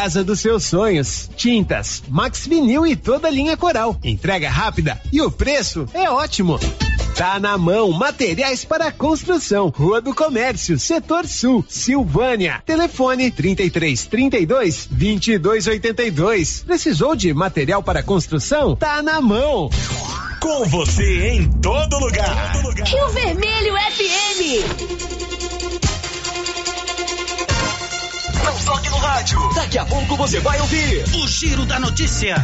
Casa dos seus sonhos. Tintas, Max Vinil e toda a linha Coral. Entrega rápida e o preço é ótimo. Tá na mão, materiais para construção. Rua do Comércio, Setor Sul, Silvânia. Telefone 33 32 22 82. Precisou de material para construção? Tá na mão. Com você em todo lugar. Rio Vermelho FM. Rádio. Daqui a pouco você vai ouvir o Giro da Notícia.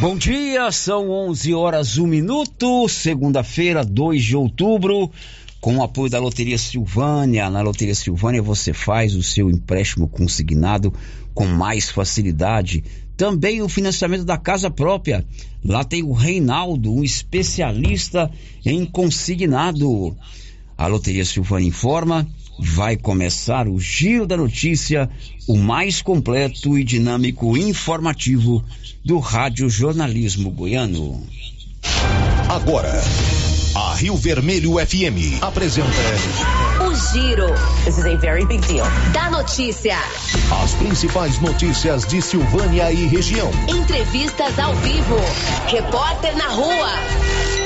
Bom dia, são 11 horas 1 minuto, segunda-feira, 2 de outubro. Com o apoio da Loteria Silvânia, na Loteria Silvânia você faz o seu empréstimo consignado com mais facilidade. Também o financiamento da casa própria. Lá tem o Reinaldo, um especialista em consignado. A Loteria Silvânia informa vai começar o Giro da Notícia, o mais completo e dinâmico informativo do Rádio Jornalismo Goiano. Agora, a Rio Vermelho FM apresenta O Giro. This is a very big deal. Da notícia. as principais notícias de Silvânia e região. Entrevistas ao vivo. Repórter na rua.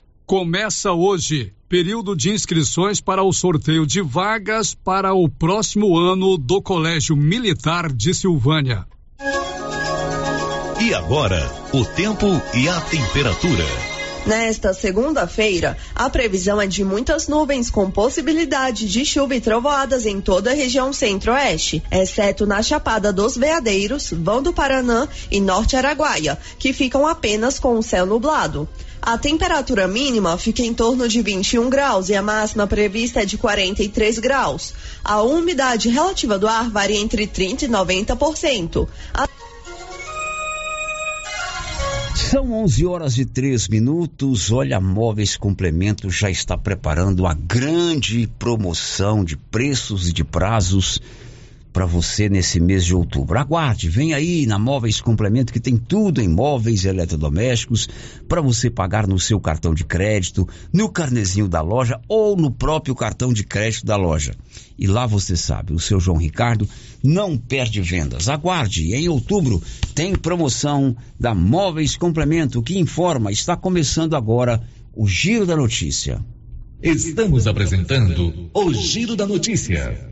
Começa hoje período de inscrições para o sorteio de vagas para o próximo ano do Colégio Militar de Silvânia. E agora, o tempo e a temperatura. Nesta segunda-feira, a previsão é de muitas nuvens com possibilidade de chuva e trovoadas em toda a região centro-oeste, exceto na Chapada dos Veadeiros, Vão do Paranã e Norte Araguaia, que ficam apenas com o céu nublado. A temperatura mínima fica em torno de 21 graus e a máxima prevista é de 43 graus. A umidade relativa do ar varia entre 30 e 90%. A São 11 horas e 3 minutos. Olha, Móveis Complemento já está preparando a grande promoção de preços e de prazos para você nesse mês de outubro. Aguarde, vem aí na Móveis Complemento que tem tudo em móveis e eletrodomésticos para você pagar no seu cartão de crédito, no carnezinho da loja ou no próprio cartão de crédito da loja. E lá você sabe, o seu João Ricardo não perde vendas. Aguarde, em outubro tem promoção da Móveis Complemento que informa, está começando agora o Giro da Notícia. Estamos apresentando o Giro da Notícia.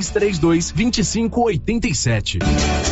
3332 2587.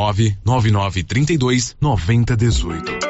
99932 9018.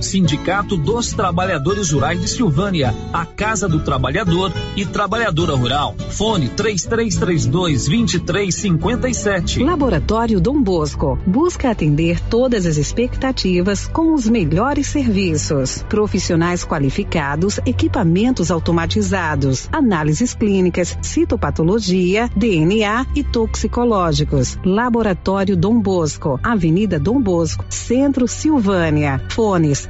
Sindicato dos Trabalhadores Rurais de Silvânia, a Casa do Trabalhador e Trabalhadora Rural. Fone 3332 2357. Laboratório Dom Bosco busca atender todas as expectativas com os melhores serviços. Profissionais qualificados, equipamentos automatizados, análises clínicas, citopatologia, DNA e toxicológicos. Laboratório Dom Bosco, Avenida Dom Bosco, Centro Silvânia. Fones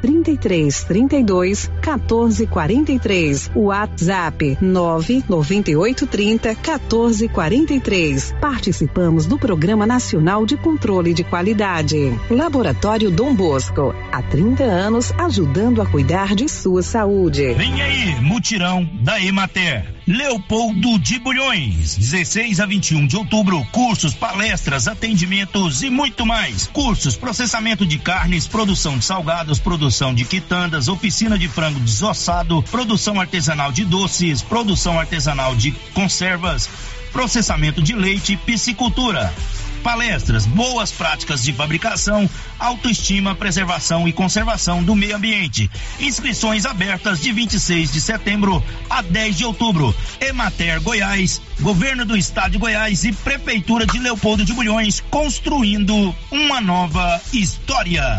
33 32 14 43. WhatsApp 998 30 14 43. Participamos do Programa Nacional de Controle de Qualidade. Laboratório Dom Bosco, há 30 anos ajudando a cuidar de sua saúde. Vem aí, mutirão da Emater. Leopoldo de Bulhões, 16 a 21 de outubro, cursos, palestras, atendimentos e muito mais. Cursos, processamento de carnes, produção de salgados, produção de quitandas, oficina de frango desossado, produção artesanal de doces, produção artesanal de conservas, processamento de leite piscicultura palestras, boas práticas de fabricação, autoestima, preservação e conservação do meio ambiente. Inscrições abertas de 26 de setembro a 10 de outubro. Emater Goiás, Governo do Estado de Goiás e Prefeitura de Leopoldo de Bulhões construindo uma nova história.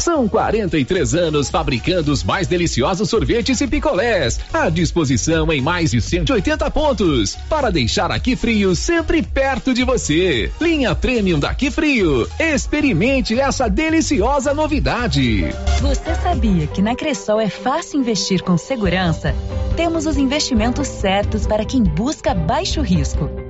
São 43 anos fabricando os mais deliciosos sorvetes e picolés, à disposição em mais de 180 pontos, para deixar aqui frio sempre perto de você. Linha Premium daqui frio. Experimente essa deliciosa novidade. Você sabia que na Cressol é fácil investir com segurança? Temos os investimentos certos para quem busca baixo risco.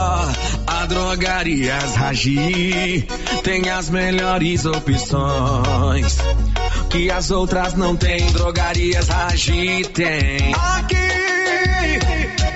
Drogarias Ragi tem as melhores opções que as outras não têm. Drogarias Ragi tem. Aqui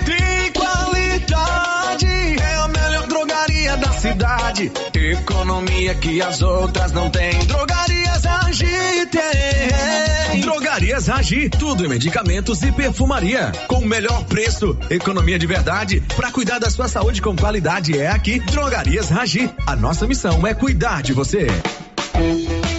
tem qualidade, é a melhor drogaria da cidade. Economia que as outras não têm. Drogarias Ragi tem. Drogarias Ragi, tudo em medicamentos e perfumaria. Com o melhor preço, economia de verdade. Para cuidar da sua saúde com qualidade é aqui. Drogarias Ragi. A nossa missão é cuidar de você.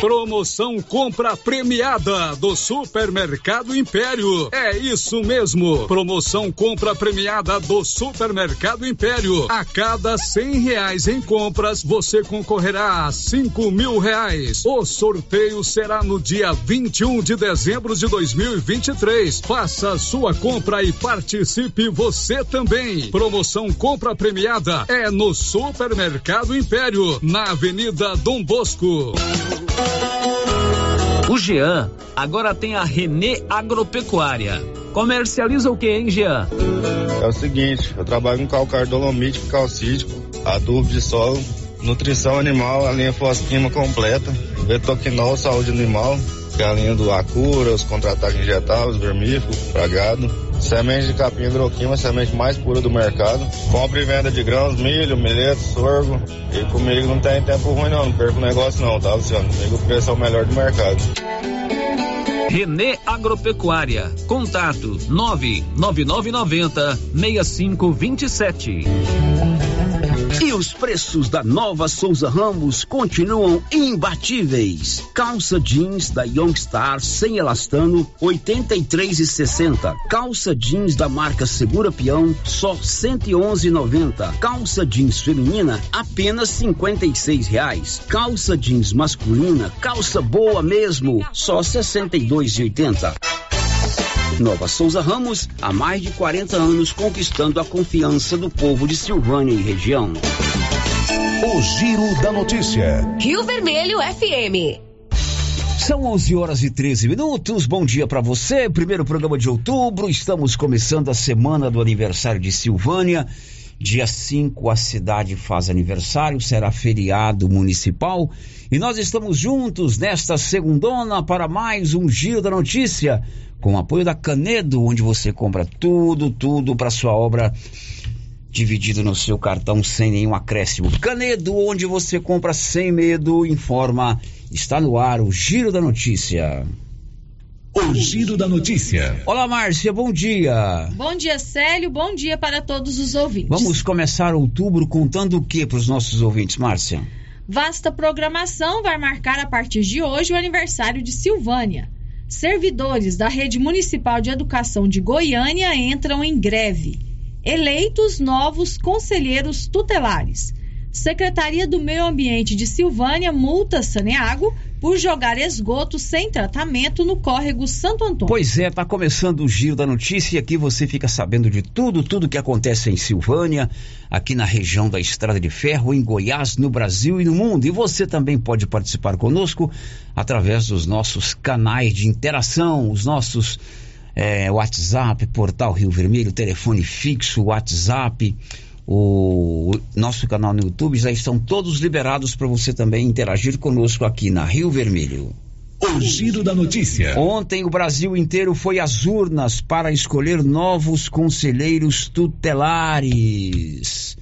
Promoção compra premiada do Supermercado Império. É isso mesmo. Promoção compra premiada do Supermercado Império. A cada cem reais em compras, você concorrerá a cinco mil reais. O sorteio será no dia 21 de dezembro de 2023. Faça sua compra e participe você também. Promoção compra premiada é no Supermercado Império, na Avenida Dom Bosco. O Jean agora tem a Renê Agropecuária. Comercializa o que, hein, Jean? É o seguinte, eu trabalho com calcário dolomítico, calcítico, adubo de solo, nutrição animal, a linha fosquima completa, betoquinol, saúde animal, que é a linha do Acura, os contra-ataques injetáveis, vermífugo, pragado, semente de capim hidroquima, semente mais pura do mercado, compra e venda de grãos, milho, milheto, sorgo, e comigo não tem tempo ruim não, não perco negócio não, tá Luciano? Comigo o preço é o melhor do mercado. Renê Agropecuária. Contato 99990 6527. Os preços da nova Souza Ramos continuam imbatíveis. Calça jeans da Youngstar sem elastano, 83,60. Calça jeans da marca Segura Peão, só 111,90. Calça jeans feminina, apenas 56 reais. Calça jeans masculina, calça boa mesmo, só 62,80. Nova Souza Ramos, há mais de 40 anos conquistando a confiança do povo de Silvânia e região. O Giro da Notícia. Rio Vermelho FM. São 11 horas e 13 minutos. Bom dia para você. Primeiro programa de outubro. Estamos começando a semana do aniversário de Silvânia. Dia 5 a cidade faz aniversário, será feriado municipal. E nós estamos juntos nesta segundona para mais um Giro da Notícia, com o apoio da Canedo, onde você compra tudo, tudo para sua obra dividido no seu cartão sem nenhum acréscimo. Canedo, onde você compra sem medo, informa. Está no ar o Giro da Notícia. O Giro da Notícia. Olá, Márcia, bom dia. Bom dia, Célio, bom dia para todos os ouvintes. Vamos começar outubro contando o que para os nossos ouvintes, Márcia? Vasta programação vai marcar a partir de hoje o aniversário de Silvânia. Servidores da Rede Municipal de Educação de Goiânia entram em greve. Eleitos novos conselheiros tutelares. Secretaria do Meio Ambiente de Silvânia multa Saneago por jogar esgoto sem tratamento no córrego Santo Antônio. Pois é, tá começando o giro da notícia e aqui você fica sabendo de tudo, tudo que acontece em Silvânia, aqui na região da Estrada de Ferro, em Goiás, no Brasil e no mundo. E você também pode participar conosco através dos nossos canais de interação, os nossos é, WhatsApp, Portal Rio Vermelho, telefone fixo, WhatsApp o nosso canal no YouTube já estão todos liberados para você também interagir conosco aqui na Rio Vermelho. O giro da notícia. Ontem o Brasil inteiro foi às urnas para escolher novos conselheiros tutelares.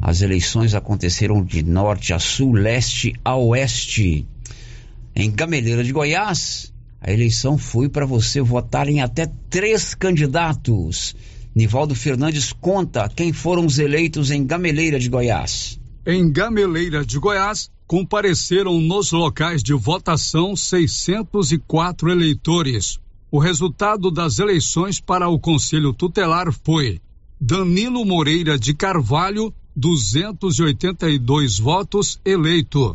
As eleições aconteceram de norte a sul, leste a oeste. Em Gameleira de Goiás, a eleição foi para você votar em até três candidatos Nivaldo Fernandes conta quem foram os eleitos em Gameleira de Goiás. Em Gameleira de Goiás, compareceram nos locais de votação 604 eleitores. O resultado das eleições para o Conselho Tutelar foi Danilo Moreira de Carvalho, 282 votos eleito.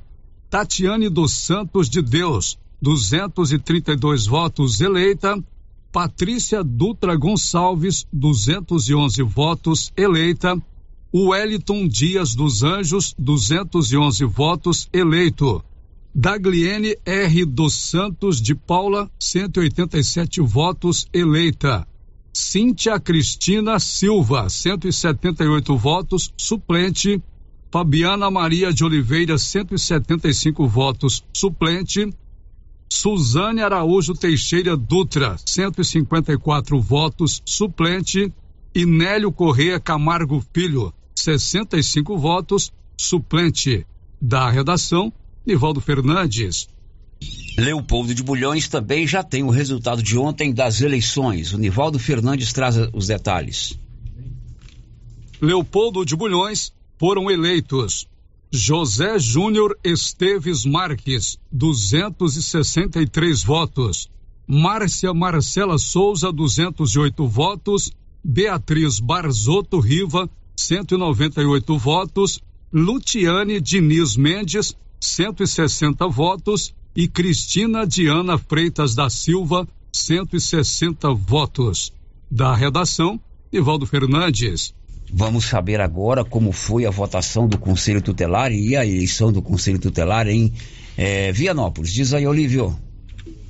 Tatiane dos Santos de Deus, 232 votos, eleita. Patrícia Dutra Gonçalves, 211 votos, eleita. Wellington Dias dos Anjos, 211 votos, eleito. Dagliene R. dos Santos de Paula, 187 votos, eleita. Cíntia Cristina Silva, 178 votos, suplente. Fabiana Maria de Oliveira, 175 votos, suplente. Suzane Araújo Teixeira Dutra, 154 votos, suplente. E Nélio Correia Camargo Filho, 65 votos, suplente. Da redação, Nivaldo Fernandes. Leopoldo de Bulhões também já tem o resultado de ontem das eleições. O Nivaldo Fernandes traz os detalhes. Leopoldo de Bulhões foram eleitos José Júnior Esteves Marques, 263 votos. Márcia Marcela Souza, 208 votos. Beatriz Barzotto Riva, 198 votos. Lutiane Diniz Mendes, 160 votos e Cristina Diana Freitas da Silva, 160 votos. Da redação, Ivaldo Fernandes. Vamos saber agora como foi a votação do Conselho Tutelar e a eleição do Conselho Tutelar em é, Vianópolis. Diz aí, Olívio.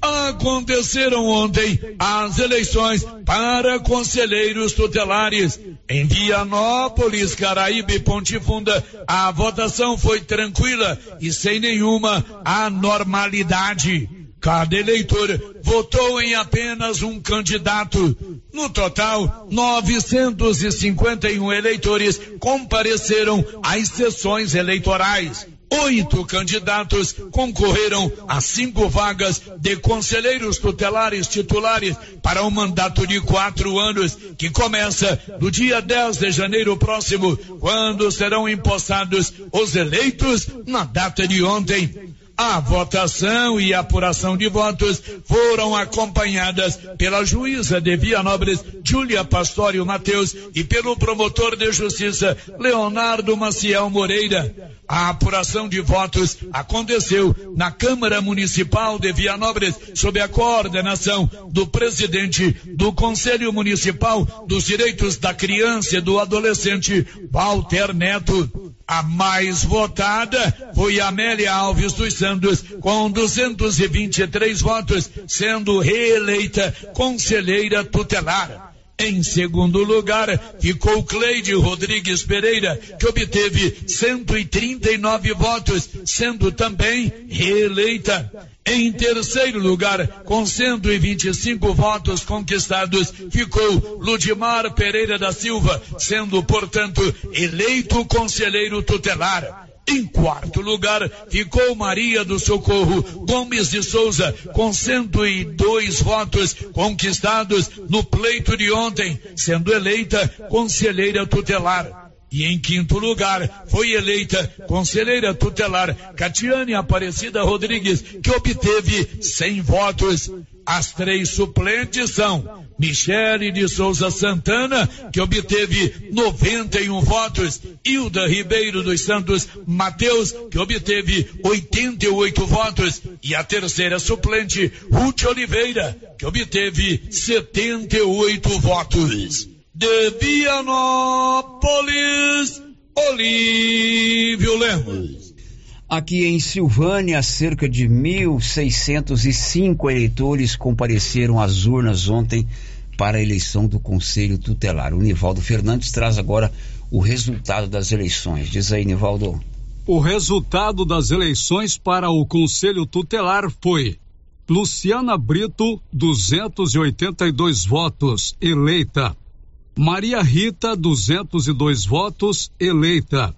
Aconteceram ontem as eleições para conselheiros tutelares. Em Vianópolis, Caraíba e Ponte Funda, a votação foi tranquila e sem nenhuma anormalidade. Cada eleitor votou em apenas um candidato. No total, 951 eleitores compareceram às sessões eleitorais. Oito candidatos concorreram a cinco vagas de conselheiros tutelares titulares para um mandato de quatro anos, que começa no dia 10 de janeiro próximo, quando serão empossados os eleitos na data de ontem. A votação e apuração de votos foram acompanhadas pela juíza de Vianópolis, Júlia Pastório Mateus, e pelo promotor de justiça, Leonardo Maciel Moreira. A apuração de votos aconteceu na Câmara Municipal de Vianópolis, sob a coordenação do presidente do Conselho Municipal dos Direitos da Criança e do Adolescente, Walter Neto. A mais votada foi Amélia Alves dos Santos, com 223 votos, sendo reeleita conselheira tutelar. Em segundo lugar, ficou Cleide Rodrigues Pereira, que obteve 139 votos, sendo também reeleita. Em terceiro lugar, com 125 votos conquistados, ficou Ludimar Pereira da Silva, sendo, portanto, eleito conselheiro tutelar. Em quarto lugar, ficou Maria do Socorro Gomes de Souza, com 102 votos conquistados no pleito de ontem, sendo eleita conselheira tutelar. E em quinto lugar, foi eleita conselheira tutelar Catiane Aparecida Rodrigues, que obteve 100 votos. As três suplentes são Michele de Souza Santana, que obteve 91 votos, Hilda Ribeiro dos Santos Mateus, que obteve 88 votos, e a terceira suplente, Ruth Oliveira, que obteve 78 votos de Vianópolis, Olívio Lemos. Aqui em Silvânia, cerca de 1.605 eleitores compareceram às urnas ontem para a eleição do Conselho Tutelar. O Nivaldo Fernandes traz agora o resultado das eleições. Diz aí, Nivaldo. O resultado das eleições para o Conselho Tutelar foi Luciana Brito, 282 votos, eleita. Maria Rita, 202 votos, eleita.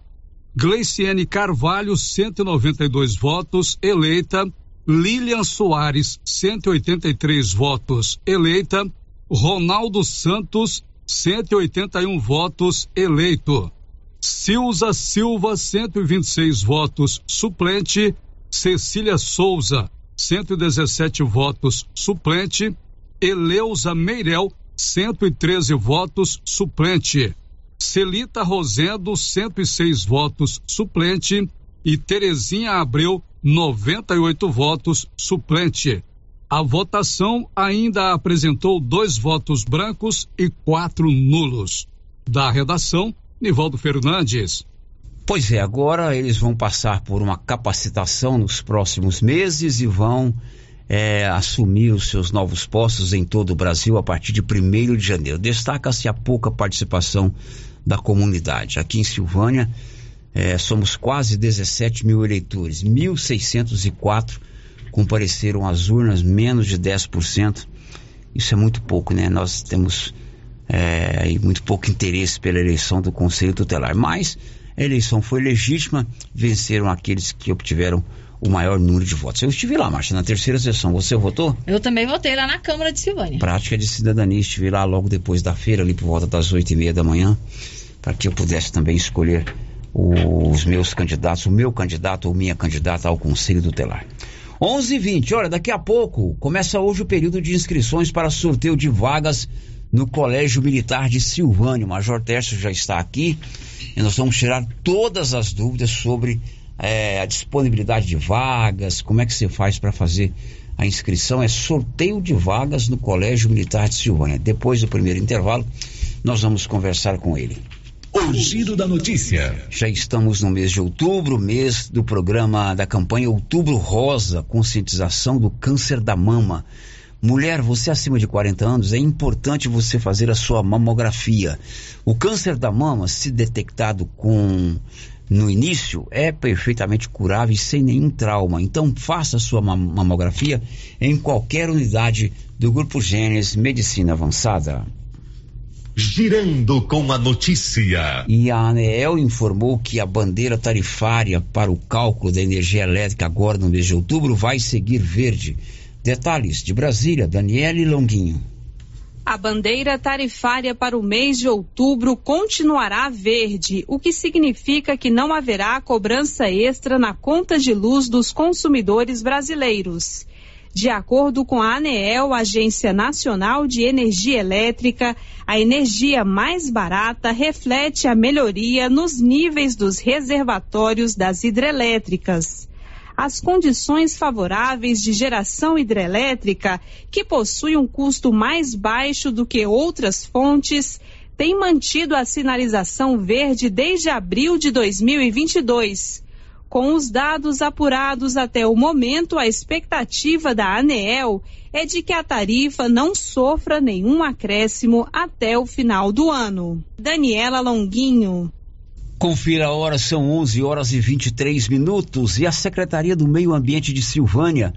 Gleiciene Carvalho, 192 votos, eleita. Lilian Soares, 183 votos, eleita. Ronaldo Santos, 181 votos, eleito. Silza Silva, 126 votos, suplente. Cecília Souza, 117 votos, suplente. Eleusa Meirel, 113 votos, suplente. Celita Rosendo, 106 votos, suplente. E Terezinha Abreu, 98 votos suplente. A votação ainda apresentou dois votos brancos e quatro nulos. Da redação, Nivaldo Fernandes. Pois é, agora eles vão passar por uma capacitação nos próximos meses e vão é, assumir os seus novos postos em todo o Brasil a partir de 1 de janeiro. Destaca-se a pouca participação da comunidade. Aqui em Silvânia, é, somos quase 17 mil eleitores, 1.604 compareceram às urnas, menos de 10%. Isso é muito pouco, né? Nós temos é, muito pouco interesse pela eleição do Conselho Tutelar. Mas a eleição foi legítima, venceram aqueles que obtiveram o maior número de votos. Eu estive lá, Márcia, na terceira sessão. Você votou? Eu também votei lá na Câmara de Silvânia. Prática de cidadania. Estive lá logo depois da feira, ali por volta das oito e meia da manhã, para que eu pudesse também escolher os meus candidatos, o meu candidato ou minha candidata ao Conselho Tutelar. 11 h 20 olha, daqui a pouco começa hoje o período de inscrições para sorteio de vagas no Colégio Militar de Silvânia. O Major Tércio já está aqui e nós vamos tirar todas as dúvidas sobre é, a disponibilidade de vagas, como é que você faz para fazer a inscrição. É sorteio de vagas no Colégio Militar de Silvânia. Depois do primeiro intervalo, nós vamos conversar com ele. O Giro da Notícia. Já estamos no mês de outubro, mês do programa da campanha Outubro Rosa, conscientização do câncer da mama. Mulher, você acima de 40 anos, é importante você fazer a sua mamografia. O câncer da mama, se detectado com no início, é perfeitamente curável e sem nenhum trauma. Então, faça sua mamografia em qualquer unidade do Grupo Gênesis Medicina Avançada. Girando com a notícia. E a ANEEL informou que a bandeira tarifária para o cálculo da energia elétrica agora no mês de outubro vai seguir verde. Detalhes de Brasília, Daniele Longuinho. A bandeira tarifária para o mês de outubro continuará verde, o que significa que não haverá cobrança extra na conta de luz dos consumidores brasileiros. De acordo com a ANEEL, Agência Nacional de Energia Elétrica, a energia mais barata reflete a melhoria nos níveis dos reservatórios das hidrelétricas. As condições favoráveis de geração hidrelétrica, que possui um custo mais baixo do que outras fontes, têm mantido a sinalização verde desde abril de 2022 com os dados apurados até o momento, a expectativa da ANEEL é de que a tarifa não sofra nenhum acréscimo até o final do ano. Daniela Longuinho. Confira a hora, são 11 horas e 23 minutos e a Secretaria do Meio Ambiente de Silvânia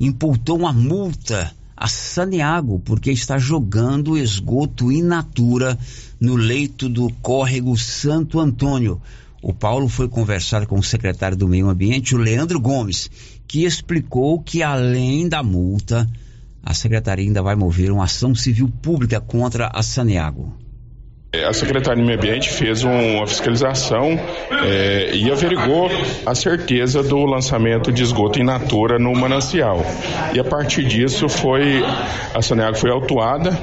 imputou uma multa a Saneago porque está jogando esgoto in natura no leito do córrego Santo Antônio. O Paulo foi conversar com o secretário do Meio Ambiente, o Leandro Gomes, que explicou que além da multa, a secretaria ainda vai mover uma ação civil pública contra a Saneago. É, a Secretaria do Meio Ambiente fez uma fiscalização é, e averigou a certeza do lançamento de esgoto in natura no manancial. E a partir disso foi a Saneago foi autuada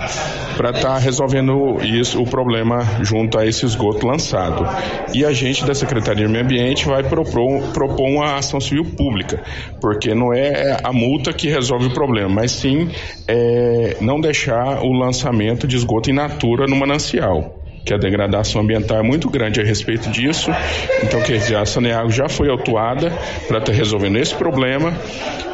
para estar tá resolvendo isso, o problema junto a esse esgoto lançado. E a gente da Secretaria do Meio Ambiente vai propor, propor uma ação civil pública, porque não é a multa que resolve o problema, mas sim é, não deixar o lançamento de esgoto in natura no manancial que a degradação ambiental é muito grande a respeito disso. Então, quer dizer, a Saneago já foi autuada para estar resolvendo esse problema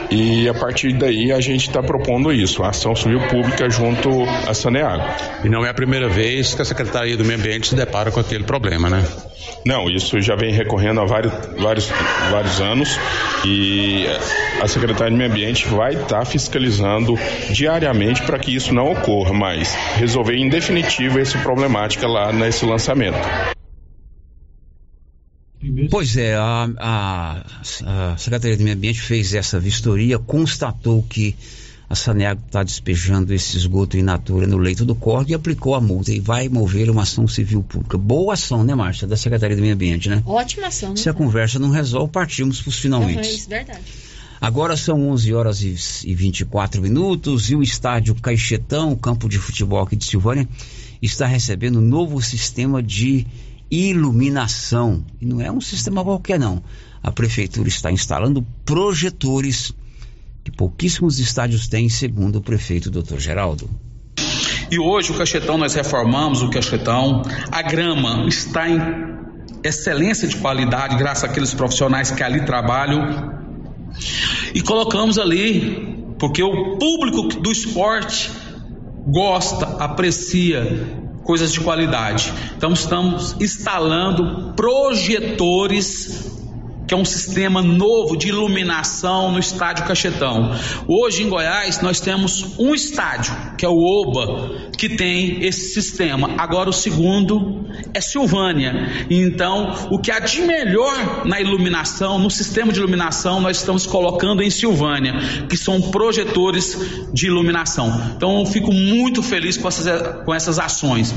e a partir daí a gente está propondo isso, a ação civil pública junto à Saneago. E não é a primeira vez que a Secretaria do Meio Ambiente se depara com aquele problema, né? Não, isso já vem recorrendo há vários, vários, vários anos e a Secretaria do Meio Ambiente vai estar tá fiscalizando diariamente para que isso não ocorra, mas resolver em definitivo essa problemática lá nesse lançamento. Pois é, a, a, a, Secretaria do Meio Ambiente fez essa vistoria, constatou que a Saneago está despejando esse esgoto in natura no leito do córrego e aplicou a multa e vai mover uma ação civil pública. Boa ação, né, Márcia, da Secretaria do Meio Ambiente, né? Ótima ação. Né? Se a conversa não resolve, partimos para os finalmente. Uhum, isso, verdade. Agora são 11 horas e, e 24 minutos e o estádio Caixetão, o campo de futebol aqui de Silvânia, está recebendo um novo sistema de iluminação. E não é um sistema qualquer, não. a prefeitura está instalando projetores que pouquíssimos estádios têm, segundo o prefeito Dr. Geraldo. E hoje o Cachetão nós reformamos o Cachetão, a grama está em excelência de qualidade graças àqueles profissionais que ali trabalham e colocamos ali porque o público do esporte gosta, aprecia coisas de qualidade. Então estamos instalando projetores que é um sistema novo de iluminação no estádio Cachetão. Hoje em Goiás nós temos um estádio, que é o Oba, que tem esse sistema. Agora o segundo é Silvânia. Então, o que há de melhor na iluminação, no sistema de iluminação, nós estamos colocando em Silvânia, que são projetores de iluminação. Então, eu fico muito feliz com essas, com essas ações.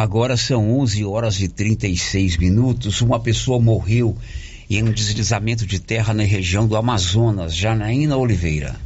Agora são 11 horas e 36 minutos. Uma pessoa morreu em um deslizamento de terra na região do Amazonas, Janaína Oliveira.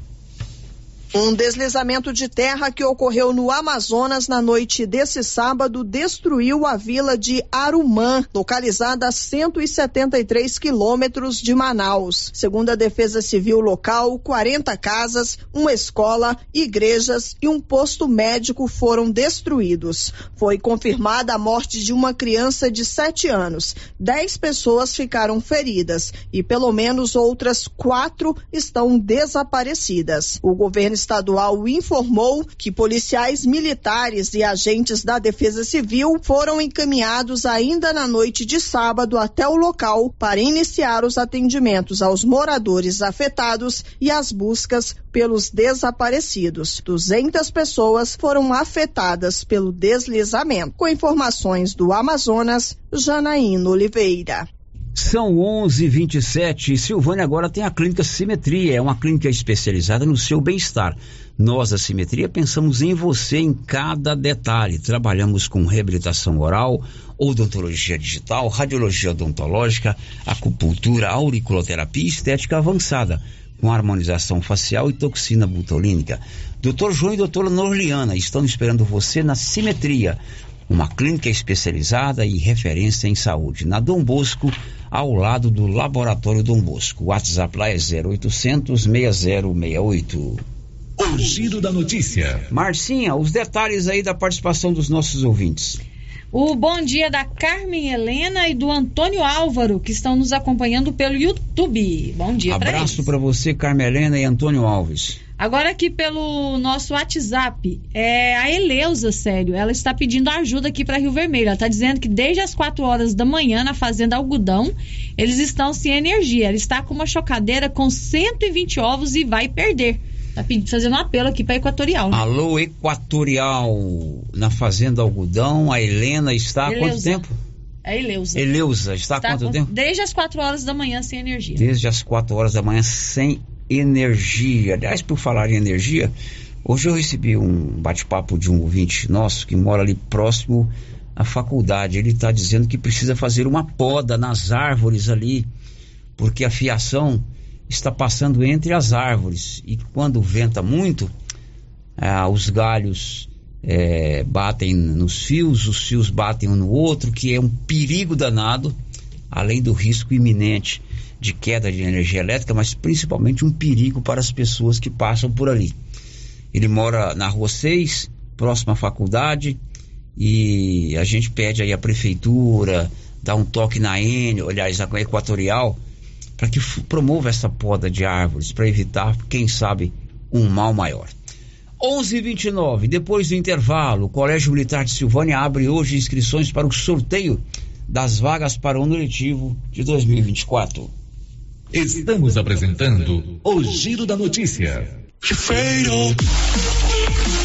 Um deslizamento de terra que ocorreu no Amazonas na noite desse sábado destruiu a vila de Arumã, localizada a 173 quilômetros de Manaus. Segundo a Defesa Civil local, 40 casas, uma escola, igrejas e um posto médico foram destruídos. Foi confirmada a morte de uma criança de 7 anos. Dez pessoas ficaram feridas e pelo menos outras quatro estão desaparecidas. O governo estadual informou que policiais militares e agentes da Defesa Civil foram encaminhados ainda na noite de sábado até o local para iniciar os atendimentos aos moradores afetados e as buscas pelos desaparecidos. 200 pessoas foram afetadas pelo deslizamento. Com informações do Amazonas, Janaína Oliveira. São 11:27. Silvânia agora tem a clínica Simetria, é uma clínica especializada no seu bem-estar. Nós da Simetria pensamos em você em cada detalhe. Trabalhamos com reabilitação oral, odontologia digital, radiologia odontológica, acupuntura, auriculoterapia e estética avançada, com harmonização facial e toxina butolínica. Dr. João e doutora Norliana estão esperando você na Simetria uma clínica especializada e referência em saúde. Na Dom Bosco, ao lado do Laboratório Dom Bosco. O WhatsApp lá é 0800 6068. O giro da notícia. Marcinha, os detalhes aí da participação dos nossos ouvintes. O bom dia da Carmen Helena e do Antônio Álvaro, que estão nos acompanhando pelo YouTube. Bom dia para Abraço para você, Carmen Helena e Antônio Alves. Agora aqui pelo nosso WhatsApp, é a Eleusa, sério, ela está pedindo ajuda aqui para Rio Vermelho. Ela está dizendo que desde as 4 horas da manhã na fazenda Algodão, eles estão sem energia. Ela está com uma chocadeira com 120 ovos e vai perder. Tá fazendo um apelo aqui para Equatorial. Né? Alô, Equatorial. Na Fazenda Algodão, a Helena está há quanto tempo? É Eleusa. Eleusa, está, está há quanto com, tempo? Desde as 4 horas da manhã sem energia. Desde as 4 horas da manhã sem energia. Aliás, por falar em energia, hoje eu recebi um bate-papo de um ouvinte nosso que mora ali próximo à faculdade. Ele está dizendo que precisa fazer uma poda nas árvores ali, porque a fiação está passando entre as árvores e quando venta muito, ah, os galhos é, batem nos fios, os fios batem um no outro, que é um perigo danado, além do risco iminente de queda de energia elétrica, mas principalmente um perigo para as pessoas que passam por ali. Ele mora na rua 6, próximo à faculdade, e a gente pede aí a prefeitura, dá um toque na N, aliás, na Equatorial, para que promova essa poda de árvores, para evitar, quem sabe, um mal maior. 11:29 depois do intervalo, o Colégio Militar de Silvânia abre hoje inscrições para o sorteio das vagas para o ano letivo de 2024. Estamos apresentando o Giro da Notícia. Feio.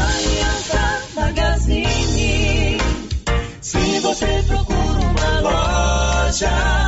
Aliança Magazine. Se você procura uma loja,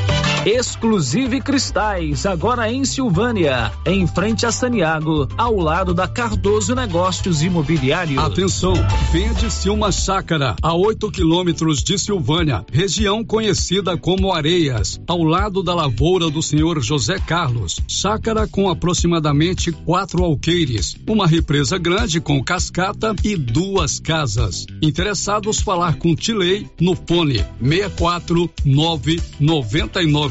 Exclusive Cristais, agora em Silvânia, em frente a Saniago, ao lado da Cardoso Negócios Imobiliários. Atenção, vende-se uma chácara a 8 quilômetros de Silvânia, região conhecida como Areias, ao lado da lavoura do senhor José Carlos. Chácara com aproximadamente quatro alqueires, uma represa grande com cascata e duas casas. Interessados falar com Tilei no fone 64 999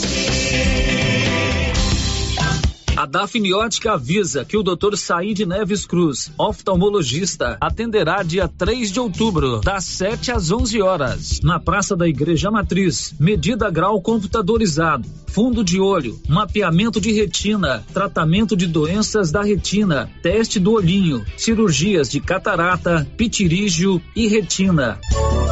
A Dafniótica avisa que o Dr. Said Neves Cruz, oftalmologista, atenderá dia 3 de outubro, das 7 às 11 horas, na Praça da Igreja Matriz. Medida grau computadorizado, fundo de olho, mapeamento de retina, tratamento de doenças da retina, teste do olhinho, cirurgias de catarata, pitirígio e retina.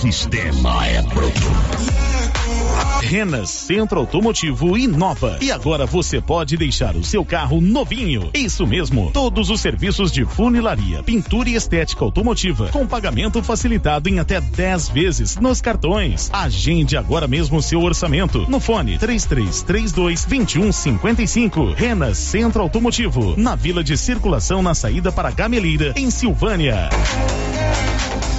Sistema é pronto. Renas Centro Automotivo inova. E agora você pode deixar o seu carro novinho. Isso mesmo. Todos os serviços de funilaria, pintura e estética automotiva, com pagamento facilitado em até 10 vezes nos cartões. Agende agora mesmo o seu orçamento no fone 3332 2155. Renas Centro Automotivo, na Vila de Circulação na saída para Gameleira, em Silvânia.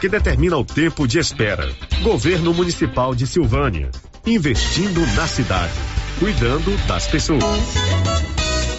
que determina o tempo de espera. Governo Municipal de Silvânia, investindo na cidade, cuidando das pessoas.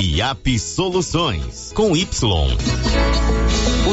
IAP Soluções com Y.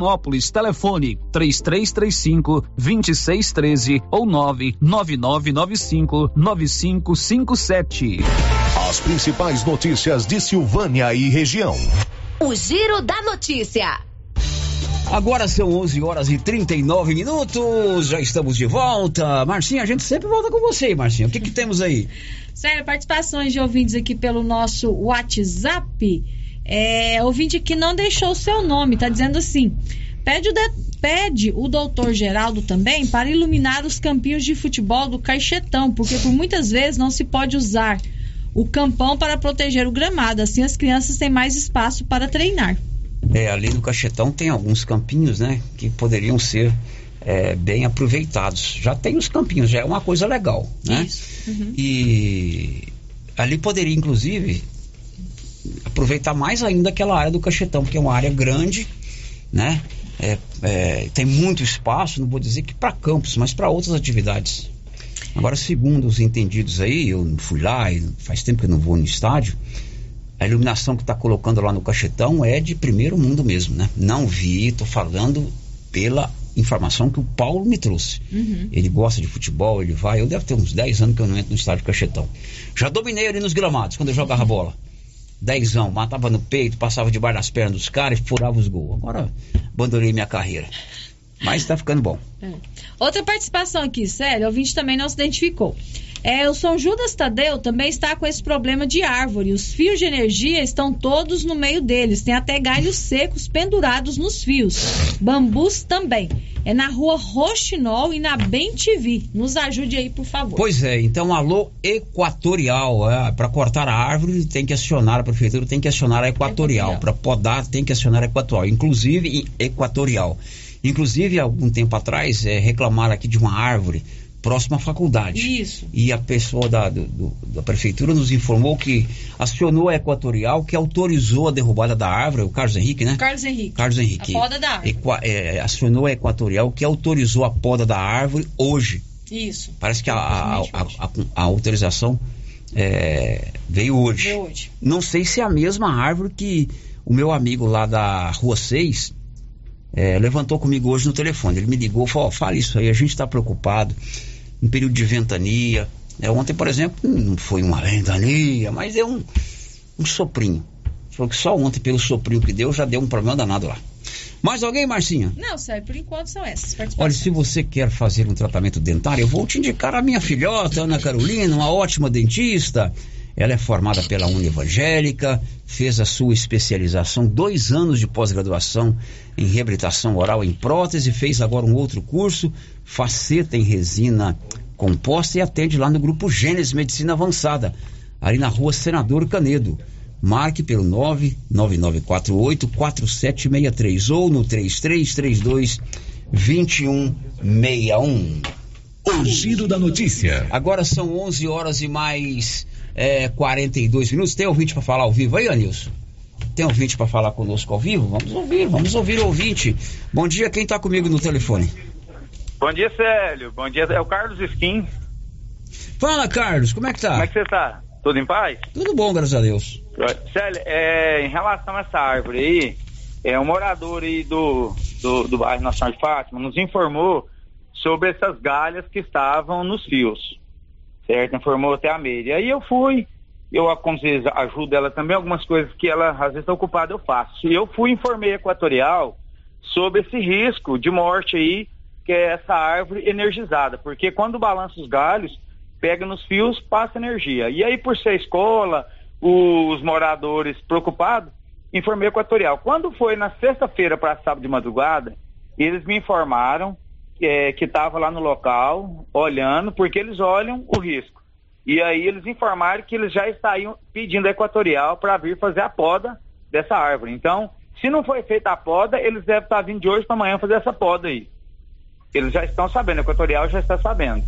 Vianópolis. Telefone 3335 2613 ou 99995 9557. As principais notícias de Silvânia e região. O Giro da Notícia. Agora são 11 horas e 39 minutos, já estamos de volta. Marcinha, a gente sempre volta com você, Marcinha. O que, que temos aí? Sério, participações de ouvintes aqui pelo nosso WhatsApp. É, ouvinte que não deixou o seu nome, tá dizendo assim: pede o, de, pede o doutor Geraldo também para iluminar os campinhos de futebol do Caixetão, porque por muitas vezes não se pode usar o campão para proteger o gramado. Assim as crianças têm mais espaço para treinar. É, ali no Cachetão tem alguns campinhos, né, que poderiam ser é, bem aproveitados. Já tem os campinhos, já é uma coisa legal, né? Isso. Uhum. E ali poderia, inclusive, aproveitar mais ainda aquela área do Cachetão, porque é uma área grande, né? É, é, tem muito espaço, não vou dizer que para campos, mas para outras atividades. Agora, segundo os entendidos aí, eu fui lá e faz tempo que eu não vou no estádio, A iluminação que está colocando lá no cachetão é de primeiro mundo mesmo, né? Não vi, estou falando pela informação que o Paulo me trouxe. Uhum. Ele gosta de futebol, ele vai. Eu devo ter uns 10 anos que eu não entro no estádio Cachetão. Já dominei ali nos gramados quando eu jogava bola. Dezão, matava no peito, passava debaixo das pernas dos caras e furava os gols. Agora abandonei minha carreira. Mas tá ficando bom. É. Outra participação aqui, sério, o ouvinte também não se identificou. É, o São Judas Tadeu também está com esse problema de árvore. Os fios de energia estão todos no meio deles. Tem até galhos secos pendurados nos fios. Bambus também. É na rua Roxinol e na Bem TV. Nos ajude aí, por favor. Pois é, então alô Equatorial. É, para cortar a árvore tem que acionar, a prefeitura tem que acionar a Equatorial. Para podar tem que acionar a Equatorial. Inclusive Equatorial. Inclusive, algum tempo atrás, é, reclamaram aqui de uma árvore próxima à faculdade. Isso. E a pessoa da, do- da prefeitura nos informou que acionou a Equatorial, que autorizou a derrubada da árvore, o Carlos Henrique, né? Carlos Henrique. Carlos Henrique. A poda da árvore. Equa- é, acionou a Equatorial, que autorizou a poda da árvore hoje. Isso. Parece que a, a- a- a- autorização é, veio hoje. Veio hoje. Não sei se é a mesma árvore que o meu amigo lá da Rua 6 é, levantou comigo hoje no telefone. Ele me ligou e falou: "Ó, fala isso aí, a gente está preocupado. Em período de ventania. É, ontem, por exemplo, não foi uma ventania, mas deu um, um soprinho. Falou que só ontem, pelo soprinho que deu, já deu um problema danado lá. Mais alguém, Marcinha? Não, sério, por enquanto são essas Olha, se você quer fazer um tratamento dentário, eu vou te indicar a minha filhota, Ana Carolina, uma ótima dentista. Ela é formada pela Uni Evangélica, fez a sua especialização, dois anos de pós-graduação em reabilitação oral em prótese, fez agora um outro curso, faceta em resina composta e atende lá no grupo Gênesis Medicina Avançada, ali na rua Senador Canedo. Marque pelo 99948-4763 ou no 3332 2161. O Giro da Notícia. Agora são 11 horas e mais é, 42 minutos. Tem ouvinte para falar ao vivo aí, Anilson? Tem ouvinte para falar conosco ao vivo? Vamos ouvir, vamos ouvir o ouvinte. Bom dia, quem está comigo no telefone? Bom dia, Célio. Bom dia, é o Carlos Skin. Fala, Carlos, como é que tá? Como é que você tá? Tudo em paz? Tudo bom, graças a Deus. Célio, é, em relação a essa árvore aí, é, um morador aí do, do, do bairro Nacional de Fátima nos informou sobre essas galhas que estavam nos fios, certo? Informou até a meia. Aí eu fui, eu, como ajudo ela também, algumas coisas que ela às vezes está ocupada eu faço. E eu fui informei a Equatorial sobre esse risco de morte aí, que é essa árvore energizada, porque quando balança os galhos, pega nos fios, passa energia. E aí, por ser escola, os moradores preocupados, informei a Equatorial. Quando foi na sexta-feira para sábado de madrugada, eles me informaram é, que estava lá no local, olhando, porque eles olham o risco. E aí eles informaram que eles já estariam pedindo a Equatorial para vir fazer a poda dessa árvore. Então, se não foi feita a poda, eles devem estar vindo de hoje para amanhã fazer essa poda aí. Eles já estão sabendo, a Equatorial já está sabendo.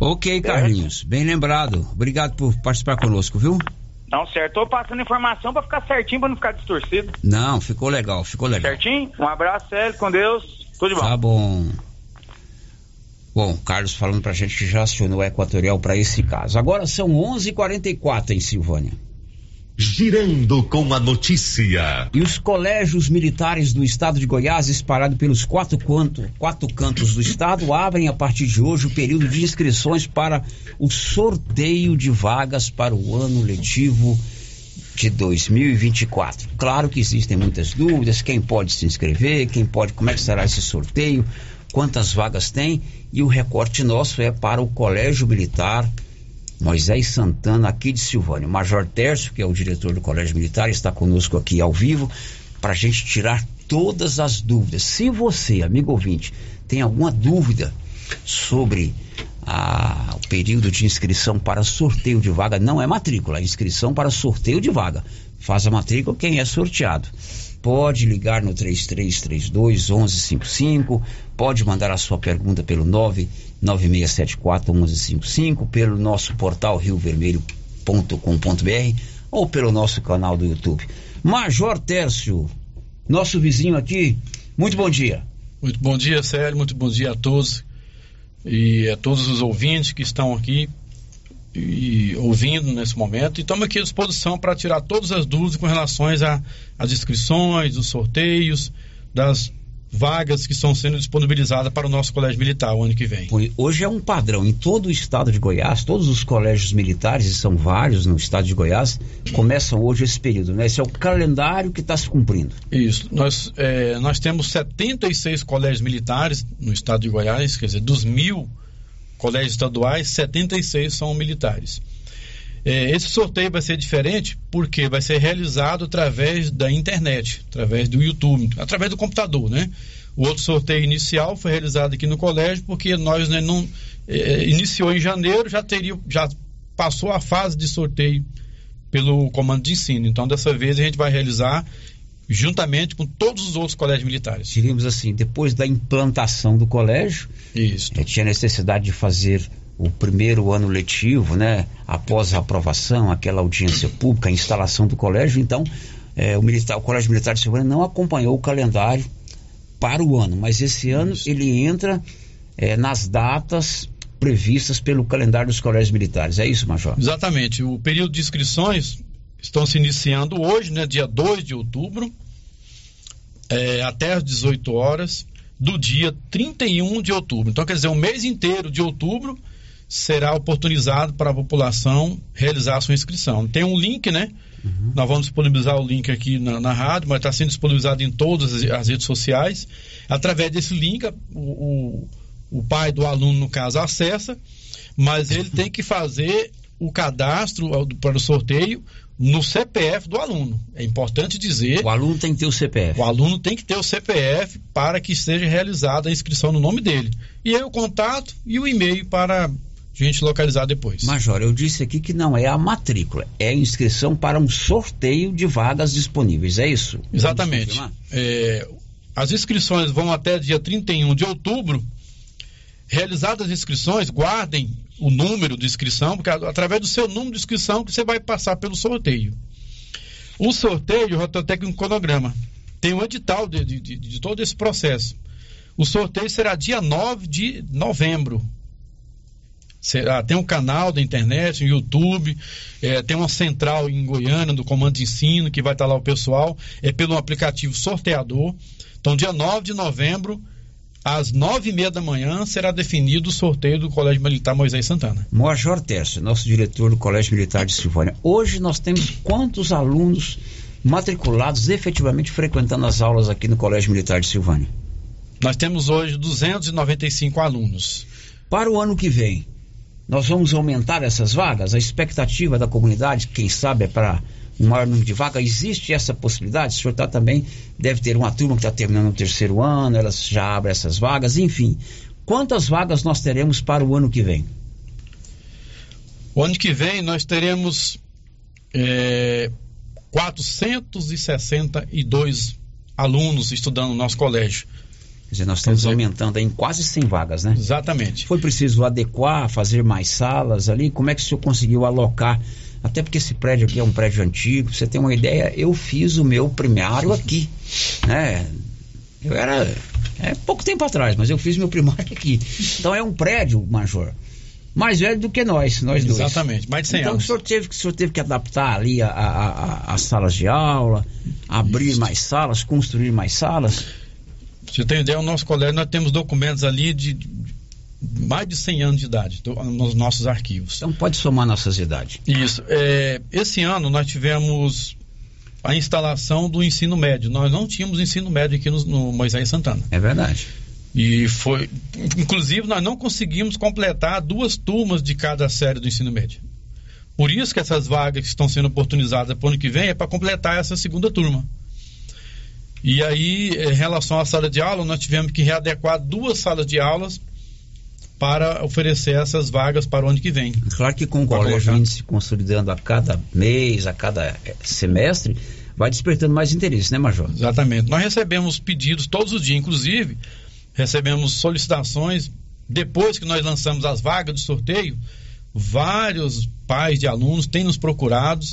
Ok, Carlinhos, bem lembrado. Obrigado por participar conosco, viu? Não, certo. Tô passando informação para ficar certinho, para não ficar distorcido. Não, ficou legal, ficou legal. Certinho? Um abraço, Célio, com Deus. Tudo de bom. Tá bom. Bom, Carlos falando pra gente que já acionou a Equatorial para esse caso. Agora são 11:44 em Silvânia. Girando com a notícia. E os colégios militares do estado de Goiás, espalhados pelos quatro, canto, quatro cantos do estado, abrem a partir de hoje o período de inscrições para o sorteio de vagas para o ano letivo de 2024. Claro que existem muitas dúvidas, quem pode se inscrever, quem pode, como é que será esse sorteio, quantas vagas tem, e o recorte nosso é para o Colégio Militar Moisés Santana, aqui de Silvânia. O Major Tércio, que é o diretor do Colégio Militar, está conosco aqui ao vivo para a gente tirar todas as dúvidas. Se você, amigo ouvinte, tem alguma dúvida sobre a- o período de inscrição para sorteio de vaga, não é matrícula, é inscrição para sorteio de vaga. Faz a matrícula quem é sorteado. Pode ligar no 3332 1155, pode mandar a sua pergunta pelo 99674 1155, pelo nosso portal riovermelho.com.br ou pelo nosso canal do YouTube. Major Tércio, nosso vizinho aqui, muito bom dia. Muito bom dia, Célio. Muito bom dia a todos e a todos os ouvintes que estão aqui e ouvindo nesse momento. E estamos aqui à disposição para tirar todas as dúvidas com relação às inscrições, os sorteios, das vagas que estão sendo disponibilizadas para o nosso colégio militar o ano que vem. Hoje é um padrão em todo o estado de Goiás, todos os colégios militares, e são vários no estado de Goiás, começam hoje esse período, né? Esse é o calendário que está se cumprindo. Isso. Nós, é, nós temos 76 colégios militares no estado de Goiás, quer dizer, dos mil colégios estaduais, 76 são militares. É, esse sorteio vai ser diferente porque vai ser realizado através da internet, através do YouTube, através do computador, né? O outro sorteio inicial foi realizado aqui no colégio porque nós né, não é, iniciou em janeiro, já teria, já passou a fase de sorteio pelo comando de ensino. Então dessa vez a gente vai realizar juntamente com todos os outros colégios militares. Diríamos assim, depois da implantação do colégio, Isso. Eh, tinha necessidade de fazer o primeiro ano letivo, né? Após a aprovação, aquela audiência pública, a instalação do colégio, então eh, o, militar, o Colégio Militar de Silvânia não acompanhou o calendário para o ano, mas esse ano Isso. ele entra eh, nas datas previstas pelo calendário dos colégios militares. É isso, Major? Exatamente. O período de inscrições estão se iniciando hoje, né, dia 2 de outubro, é, até às 18 horas, do dia 31 de outubro. Então, quer dizer, o mês inteiro de outubro será oportunizado para a população realizar a sua inscrição. Tem um link, né? Uhum. Nós vamos disponibilizar o link aqui na, na rádio, mas está sendo disponibilizado em todas as, as, redes sociais. Através desse link, o, o, o pai do aluno, no caso, acessa, mas ele tem que fazer o cadastro para o sorteio no CPF do aluno. É importante dizer. O aluno tem que ter o CPF. O aluno tem que ter o CPF para que seja realizada a inscrição no nome dele. E aí o contato e o e-mail para a gente localizar depois. Major, eu disse aqui que não é a matrícula, é a inscrição para um sorteio de vagas disponíveis, é isso? Exatamente. É, as inscrições vão até dia 31 de outubro. Realizadas as inscrições, guardem o número de inscrição, porque através do seu número de inscrição que você vai passar pelo sorteio. O sorteio, o um cronograma, tem um edital de, de, de, de, todo esse processo. O sorteio será dia 9 de novembro. Será, tem um canal da internet, no YouTube, é, tem uma central em Goiânia, do Comando de Ensino, que vai estar lá o pessoal, é pelo aplicativo sorteador. Então, dia 9 de novembro, às nove e meia da manhã será definido o sorteio do Colégio Militar Moisés Santana. Major Tércio, nosso diretor do Colégio Militar de Silvânia. Hoje nós temos quantos alunos matriculados efetivamente frequentando as aulas aqui no Colégio Militar de Silvânia? Nós temos hoje 295 alunos. Para o ano que vem, nós vamos aumentar essas vagas? A expectativa da comunidade, quem sabe, é para um maior número de vagas. Existe essa possibilidade? O senhor tá também deve ter uma turma que está terminando o terceiro ano, elas já abrem essas vagas, enfim. Quantas vagas nós teremos para o ano que vem? O ano que vem nós teremos é, 462 alunos estudando no nosso colégio. Quer dizer, nós estamos dizer, aumentando em quase 100 vagas, né? Exatamente. Foi preciso adequar, fazer mais salas ali? Como é que o senhor conseguiu alocar até porque esse prédio aqui é um prédio antigo, você tem uma ideia, eu fiz o meu primário aqui, né? Eu era, é pouco tempo atrás, mas eu fiz meu primário aqui. Então é um prédio, Major, mais velho do que nós, nós dois. Exatamente, mais de 100 então, anos. Então o senhor teve, o senhor teve que adaptar ali as salas de aula, abrir Isso. mais salas, construir mais salas? Você tem ideia, o nosso colégio, nós temos documentos ali de mais de 100 anos de idade nos nossos arquivos. Então pode somar nossas idades. Isso. É, esse ano nós tivemos a instalação do ensino médio. Nós não tínhamos ensino médio aqui no, no Moisés Santana. É verdade. E foi. Inclusive, nós não conseguimos completar duas turmas de cada série do ensino médio. Por isso que essas vagas que estão sendo oportunizadas para o ano que vem é para completar essa segunda turma. E aí, em relação à sala de aula, nós tivemos que readequar duas salas de aulas para oferecer essas vagas para o ano que vem. Claro que com o colégio se consolidando a cada mês, a cada eh, semestre, vai despertando mais interesse, né, Major? Exatamente. Nós recebemos pedidos todos os dias, inclusive recebemos solicitações depois que nós lançamos as vagas de sorteio, vários pais de alunos têm nos procurado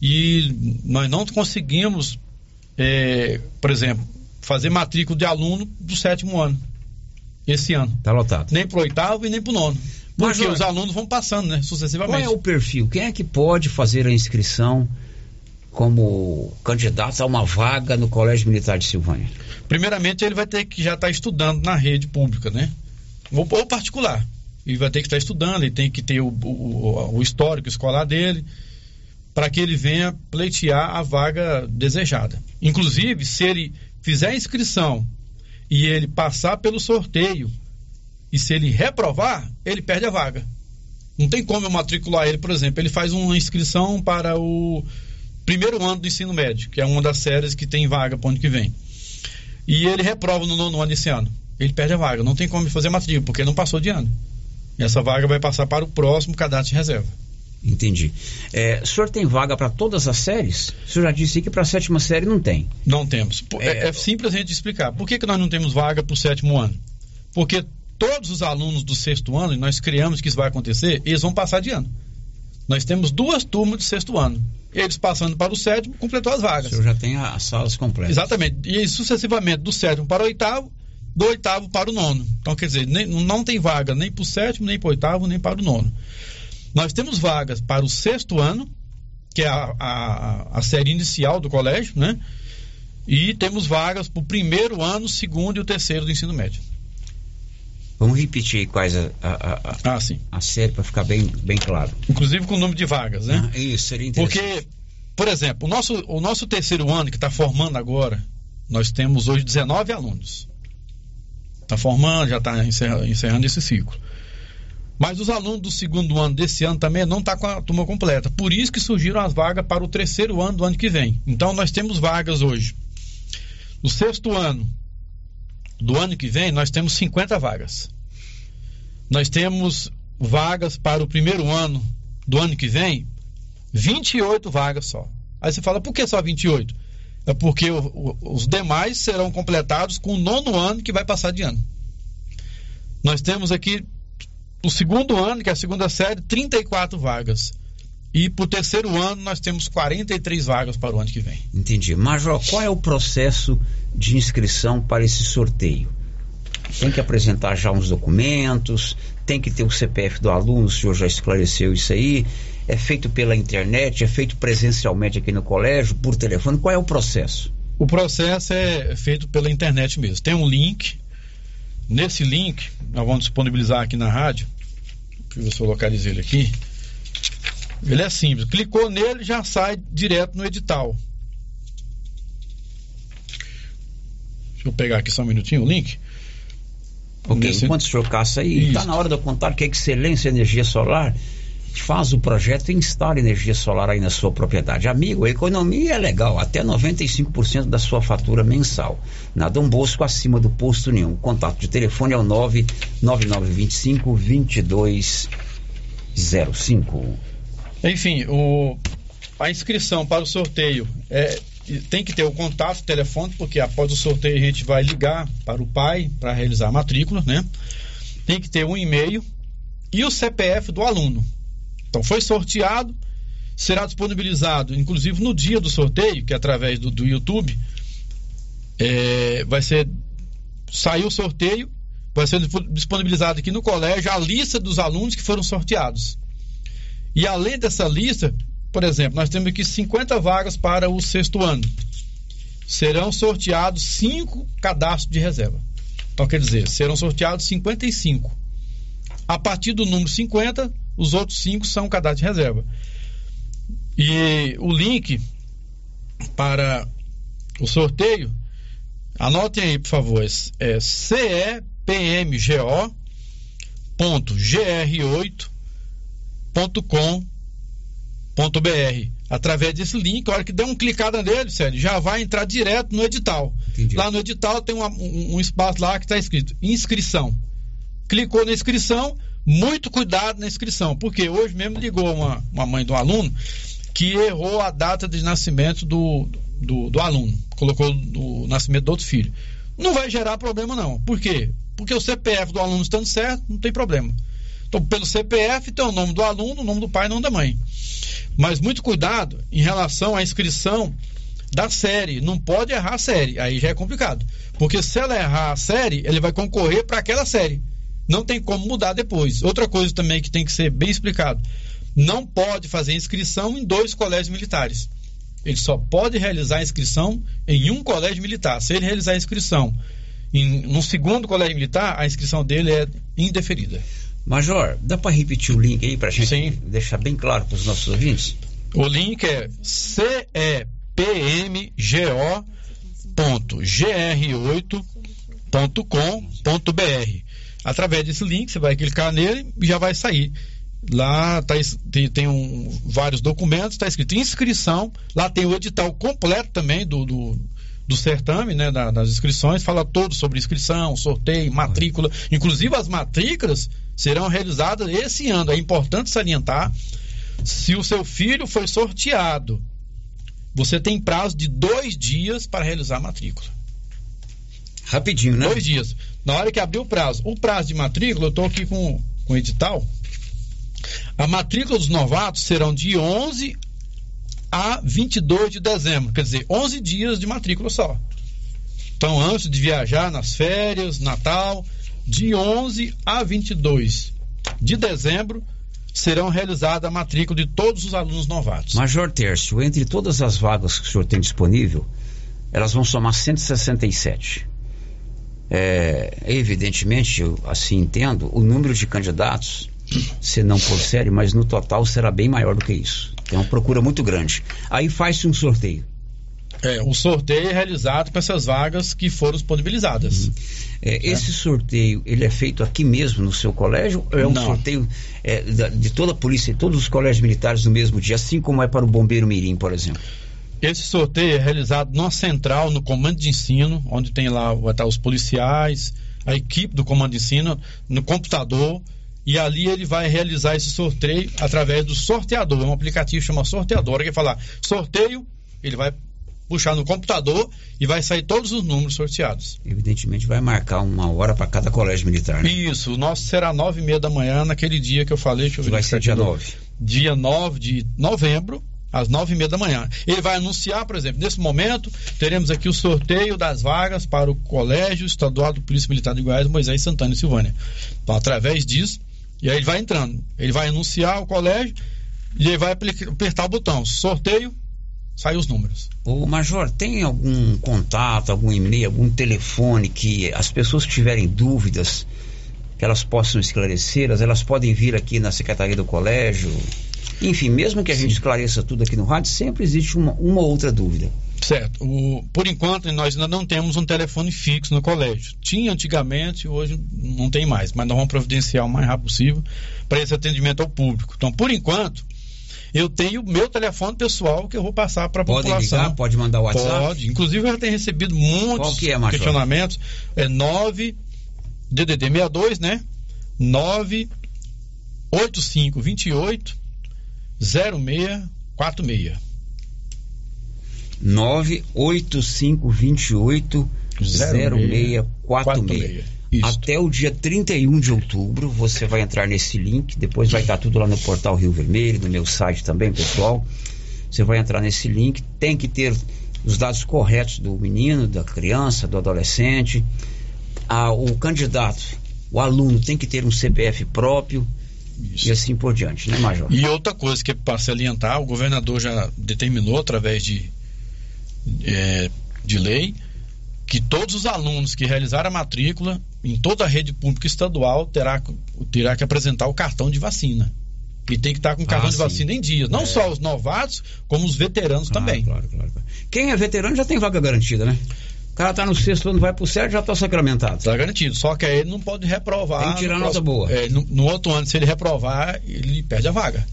e nós não conseguimos, é, por exemplo, fazer matrícula de aluno do sétimo ano esse ano. Tá lotado. Nem pro oitavo e nem pro nono. Porque Major, os alunos vão passando, né, sucessivamente. Qual é o perfil? Quem é que pode fazer a inscrição como candidato a uma vaga no Colégio Militar de Silvânia? Primeiramente, ele vai ter que já estar estudando na rede pública, né? Ou, ou particular. Ele vai ter que estar estudando, ele tem que ter o, o, o histórico escolar dele, para que ele venha pleitear a vaga desejada. Inclusive, se ele fizer a inscrição e ele passar pelo sorteio, e se ele reprovar, ele perde a vaga. Não tem como eu matricular ele, por exemplo, ele faz uma inscrição para o primeiro ano do ensino médio, que é uma das séries que tem vaga para o ano que vem. E ele reprova no nono ano esse ano. Ele perde a vaga. Não tem como fazer matrícula, porque não passou de ano. E essa vaga vai passar para o próximo cadastro de reserva. Entendi. É, o senhor tem vaga para todas as séries? O senhor já disse que para a sétima série não tem. Não temos. É, é simples a gente explicar. Por que, que nós não temos vaga para o sétimo ano? Porque todos os alunos do sexto ano, e nós criamos que isso vai acontecer, eles vão passar de ano. Nós temos duas turmas de sexto ano. Eles passando para o sétimo, completou as vagas. O senhor já tem as salas completas. Exatamente. E sucessivamente, do sétimo para o oitavo, do oitavo para o nono. Então, quer dizer, nem, não tem vaga nem para o sétimo, nem para o oitavo, nem para o nono. Nós temos vagas para o sexto ano, que é a, a, a série inicial do colégio, né? E temos vagas para o primeiro ano, segundo e o terceiro do ensino médio. Vamos repetir quais a, a, a, ah, sim. a série para ficar bem, bem claro. Inclusive com o número de vagas, né? Ah, isso, seria interessante. Porque, por exemplo, o nosso, o nosso terceiro ano, que está formando agora, nós temos hoje 19 alunos. Está formando, já está encerrando, encerrando esse ciclo. Mas os alunos do segundo ano desse ano também não estão tá com a turma completa. Por isso que surgiram as vagas para o terceiro ano do ano que vem. Então nós temos vagas hoje. No sexto ano do ano que vem, nós temos 50 vagas. Nós temos vagas para o primeiro ano do ano que vem, 28 vagas só. Aí você fala, por que só 28? É porque o, o, os demais serão completados com o nono ano que vai passar de ano. Nós temos aqui o segundo ano, que é a segunda série, 34 vagas. E para o terceiro ano nós temos 43 vagas para o ano que vem. Entendi. Major, qual é o processo de inscrição para esse sorteio? Tem que apresentar já uns documentos, tem que ter o CPF do aluno, o senhor já esclareceu isso aí. É feito pela internet, é feito presencialmente aqui no colégio, por telefone. Qual é o processo? O processo é feito pela internet mesmo. Tem um link. Nesse link, nós vamos disponibilizar aqui na rádio. Eu eu localizo ele aqui. Ele é simples. Clicou nele, já sai direto no edital. Deixa eu pegar aqui só um minutinho o link. Ok, Nesse... enquanto o senhor caça aí, está na hora de eu contar que a Excelência Energia Solar faz o projeto e instala energia solar aí na sua propriedade. Amigo, a economia é legal, até 95% da sua fatura mensal. Na Dom Bosco, acima do posto nenhum. Contato de telefone é o 99925 2205. Enfim, o, a inscrição para o sorteio é, tem que ter o contato, telefone, porque após o sorteio a gente vai ligar para o pai para realizar a matrícula, né? Tem que ter um e-mail e o CPF do aluno. Então foi sorteado, será disponibilizado, inclusive no dia do sorteio, que é através do, do YouTube, é, vai ser saiu o sorteio, vai ser disponibilizado aqui no colégio a lista dos alunos que foram sorteados. E além dessa lista, por exemplo, nós temos aqui 50 vagas para o sexto ano. Serão sorteados cinco cadastros de reserva. Então, quer dizer, serão sorteados 55. A partir do número 50, os outros cinco são cadastro de reserva. E o link para o sorteio, anotem aí, por favor, é cepmgo.gr8.com.br. Através desse link, a hora que der uma clicada nele, sério, já vai entrar direto no edital. Entendi. Lá no edital tem uma, um, um espaço lá que está escrito inscrição. Clicou na inscrição, muito cuidado na inscrição, porque hoje mesmo ligou uma, uma mãe do aluno que errou a data de nascimento do, do, do aluno, colocou o nascimento do outro filho. Não vai gerar problema, não. Por quê? Porque o CPF do aluno estando certo, não tem problema. Então, pelo CPF tem o nome do aluno, o nome do pai e o nome da mãe. Mas muito cuidado em relação à inscrição da série. Não pode errar a série. Aí já é complicado. Porque se ela errar a série, ele vai concorrer para aquela série. Não tem como mudar depois. Outra coisa também que tem que ser bem explicado: não pode fazer inscrição em dois colégios militares. Ele só pode realizar a inscrição em um colégio militar. Se ele realizar a inscrição em, no segundo colégio militar, a inscrição dele é indeferida. Major, dá para repetir o link aí para gente Sim. deixar bem claro para os nossos ouvintes? O link é cepmgo.gr8.com.br. Através desse link, você vai clicar nele e já vai sair. Lá tá, tem, tem um- vários documentos, está escrito inscrição. Lá tem o edital completo também do, do, do certame, né, da- das inscrições. Fala todo sobre inscrição, sorteio, matrícula. Inclusive as matrículas serão realizadas esse ano. É importante salientar. Se o seu filho foi sorteado, você tem prazo de dois dias para realizar a matrícula. Rapidinho, né? Dois dias. Na hora que abrir o prazo. O prazo de matrícula, eu estou aqui com, o edital. A matrícula dos novatos serão de 11 a 22 de dezembro. Quer dizer, 11 dias de matrícula só. Então, antes de viajar nas férias, Natal, de 11 a 22 de dezembro, serão realizada a matrícula de todos os alunos novatos. Major Tércio, entre todas as vagas que o senhor tem disponível, elas vão somar 167. É, evidentemente, eu assim entendo, o número de candidatos, se não por série, mas no total será bem maior do que isso. Tem uma procura muito grande. Aí faz-se um sorteio. É, o sorteio é realizado com essas vagas que foram disponibilizadas. É, esse sorteio, ele é feito aqui mesmo no seu colégio? Ou é um Não. sorteio é, da- de toda a polícia, todos os colégios militares no mesmo dia, assim como é para o Bombeiro Mirim, por exemplo? Esse sorteio é realizado numa central, no comando de ensino, onde tem lá vai estar os policiais, a equipe do comando de ensino, no computador, e ali ele vai realizar esse sorteio através do sorteador. É um aplicativo que chama sorteador. Que falar sorteio, ele vai puxar no computador e vai sair todos os números sorteados. Evidentemente vai marcar uma hora para cada colégio militar, né? Isso, o nosso será nove e meia da manhã, naquele dia que eu falei. Deixa eu vai ser dia. 9. Dia 9 de novembro, às nove e meia da manhã. Ele vai anunciar, por exemplo, nesse momento, teremos aqui o sorteio das vagas para o Colégio Estadual do Polícia Militar de Goiás, Moisés Santana e Silvânia. Então, através disso, e aí ele vai entrando. Ele vai anunciar o colégio e ele vai apertar o botão sorteio, sai os números. Ô Major, tem algum contato, algum e-mail, algum telefone que as pessoas que tiverem dúvidas que elas possam esclarecer, elas podem vir aqui na Secretaria do Colégio? Enfim, mesmo que a gente esclareça tudo aqui no rádio, sempre existe uma, uma outra dúvida. Certo. O, por enquanto, nós ainda não temos um telefone fixo no colégio. Tinha antigamente, hoje não tem mais, mas nós vamos providenciar o mais rápido possível para esse atendimento ao público. Então, por enquanto, eu tenho o meu telefone pessoal que eu vou passar para a Pode população. ligar, pode mandar o WhatsApp? Pode. Inclusive, eu já tenho recebido muitos que é, questionamentos. É 9 DDD 62, né? 9 8528 0646. 98528 0646. Até o dia 31 de outubro, você vai entrar nesse link, depois vai estar tudo lá no portal Rio Vermelho, no meu site também, pessoal. Você vai entrar nesse link, tem que ter os dados corretos do menino, da criança, do adolescente. Ah, o candidato, o aluno tem que ter um CPF próprio e assim por diante, né, Major? E outra coisa que é para salientar, o governador já determinou através de, é, de lei que todos os alunos que realizaram a matrícula em toda a rede pública estadual terá, terá que apresentar o cartão de vacina. E tem que estar com o cartão Ah, de sim. vacina em dias. Não É. só os novatos, como os veteranos também. Claro, claro, claro. Quem é veterano já tem vaga garantida, né? O cara tá no sexto ano, vai pro sétimo, já tá sacramentado. Está garantido. Só que aí ele não pode reprovar. Tem que tirar no nota próximo- boa. é, no, no outro ano, se ele reprovar, ele perde a vaga.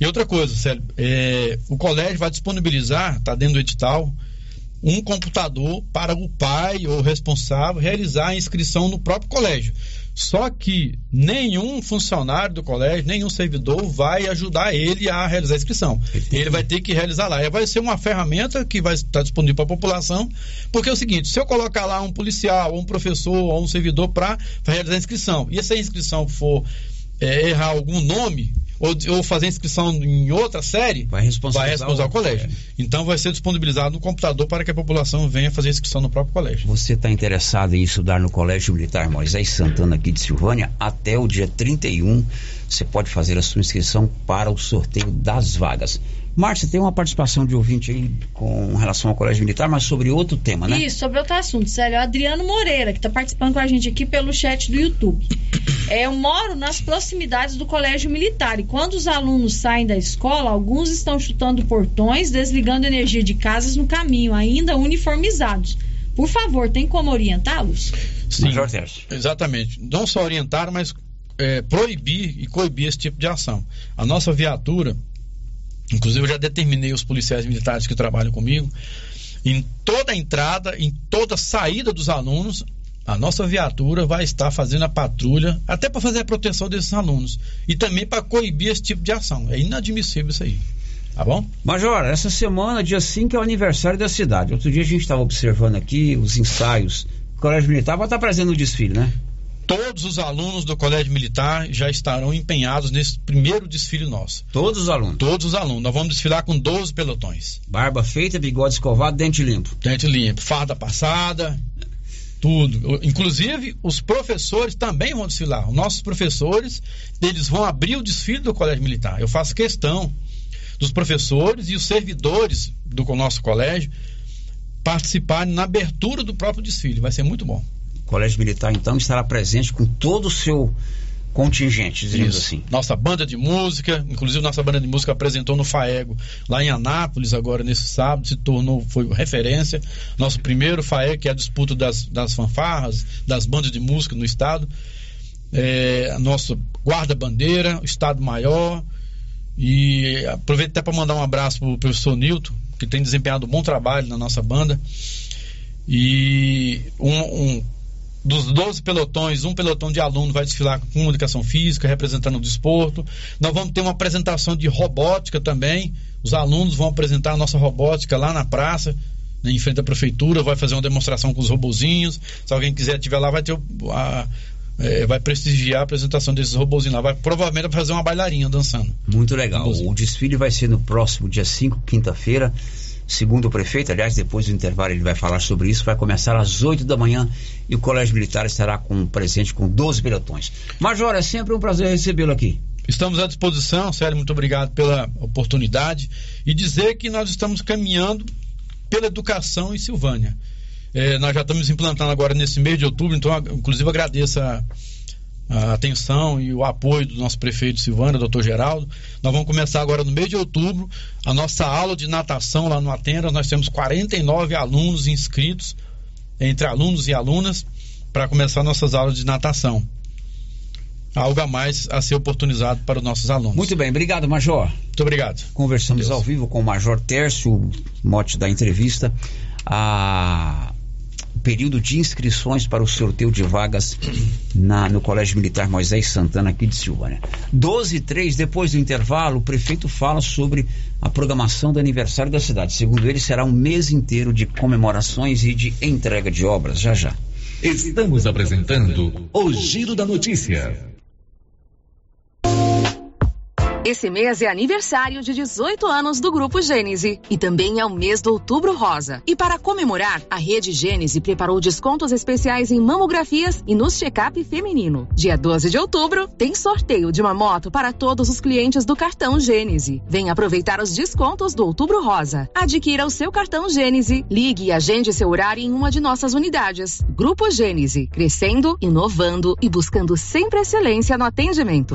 E outra coisa, Célio, é, o colégio vai disponibilizar, está dentro do edital, um computador para o pai ou responsável realizar a inscrição no próprio colégio. Só que nenhum funcionário do colégio, nenhum servidor vai ajudar ele a realizar a inscrição. Ele vai ter que realizar lá. E vai ser uma ferramenta que vai estar disponível para a população, porque é o seguinte: se eu colocar lá um policial, ou um professor, ou um servidor para realizar a inscrição, e se a inscrição for é, errar algum nome, ou, ou fazer inscrição em outra série, vai responsabilizar, vai responsabilizar o colégio. É. Então vai ser disponibilizado no computador para que a população venha fazer inscrição no próprio colégio. Você está interessado em estudar no Colégio Militar Moisés Santana aqui de Silvânia até o dia 31, você pode fazer a sua inscrição para o sorteio das vagas. Márcia, tem uma participação de ouvinte aí com relação ao Colégio Militar, mas sobre outro tema, né? Isso, sobre outro assunto, sério. O Adriano Moreira, que está participando com a gente aqui pelo chat do YouTube. É, eu moro nas proximidades do Colégio Militar e quando os alunos saem da escola, alguns estão chutando portões, desligando energia de casas no caminho, ainda uniformizados. Por favor, tem como orientá-los? Sim, exatamente. Não só orientar, mas é, proibir e coibir esse tipo de ação. A nossa viatura Inclusive, eu já determinei os policiais militares que trabalham comigo. Em toda entrada, em toda saída dos alunos, a nossa viatura vai estar fazendo a patrulha, até para fazer a proteção desses alunos. E também para coibir esse tipo de ação. É inadmissível isso aí. Tá bom? Major, essa semana, dia 5, é o aniversário da cidade. Outro dia a gente estava observando aqui os ensaios. O Colégio Militar vai estar presente no desfile, né? Todos os alunos do Colégio Militar já estarão empenhados nesse primeiro desfile nosso. Todos os alunos? Todos os alunos. Nós vamos desfilar com 12 pelotões. Barba feita, bigode escovado, dente limpo. Dente limpo, farda passada, tudo. Inclusive, os professores também vão desfilar. Os nossos professores, eles vão abrir o desfile do Colégio Militar. Eu faço questão dos professores e os servidores do nosso colégio participarem na abertura do próprio desfile. Vai ser muito bom. Colégio Militar, então, estará presente com todo o seu contingente, dizendo assim. Nossa banda de música, inclusive nossa banda de música apresentou no Faego, lá em Anápolis, agora nesse sábado, se tornou, foi referência. Nosso primeiro Faego, que é a disputa das, das fanfarras, das bandas de música no estado. É, nosso guarda-bandeira, Estado Maior. E aproveito até para mandar um abraço para o professor Nilton, que tem desempenhado um bom trabalho na nossa banda. E um, um dos 12 pelotões, um pelotão de aluno vai desfilar com comunicação física, representando o desporto. Nós vamos ter uma apresentação de robótica também. Os alunos vão apresentar a nossa robótica lá na praça, né, em frente à prefeitura, vai fazer uma demonstração com os robozinhos. Se alguém quiser estiver lá, vai ter a, é, vai prestigiar a apresentação desses robozinhos lá. Vai provavelmente vai fazer uma bailarinha dançando. Muito legal. O desfile vai ser no próximo dia 5, quinta-feira segundo o prefeito, aliás, depois do intervalo ele vai falar sobre isso, vai começar às 8 da manhã e o Colégio Militar estará com presente com 12 pelotões. Major, é sempre um prazer recebê-lo aqui. Estamos à disposição, Célio, muito obrigado pela oportunidade e dizer que nós estamos caminhando pela educação em Silvânia. É, nós já estamos implantando agora nesse mês de outubro, então, inclusive, agradeço a, a atenção e o apoio do nosso prefeito Silvana, doutor Geraldo. Nós vamos começar agora no mês de outubro a nossa aula de natação lá no Atenda. Nós temos 49 alunos inscritos, entre alunos e alunas, para começar nossas aulas de natação. Algo a mais a ser oportunizado para os nossos alunos. Muito bem, obrigado, Major. Muito obrigado. Conversamos Deus. ao vivo com o Major Tércio, mote da entrevista. A período de inscrições para o sorteio de vagas na, no Colégio Militar Moisés Santana, aqui de Silvânia. 12 e 3, depois do intervalo, o prefeito fala sobre a programação do aniversário da cidade. Segundo ele, será um mês inteiro de comemorações e de entrega de obras. Já já. Estamos apresentando o Giro da Notícia. Esse mês é aniversário de 18 anos do Grupo Gênese e também é o mês do Outubro Rosa. E para comemorar, a Rede Gênese preparou descontos especiais em mamografias e no check-up feminino. Dia 12 de outubro, tem sorteio de uma moto para todos os clientes do cartão Gênese. Venha aproveitar os descontos do Outubro Rosa. Adquira o seu cartão Gênese, ligue e agende seu horário em uma de nossas unidades. Grupo Gênese, crescendo, inovando e buscando sempre excelência no atendimento.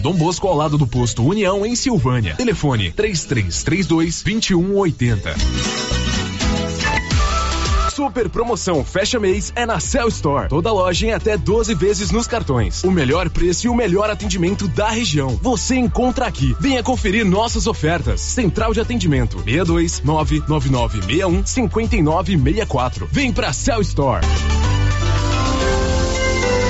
Dom Bosco ao lado do posto União em Silvânia. Telefone 3332 2180. Super promoção fecha mês é na Cell Store. Toda loja em até 12 vezes nos cartões. O melhor preço e o melhor atendimento da região. Você encontra aqui. Venha conferir nossas ofertas. Central de atendimento 62 99961 5964. Vem pra Cell Store.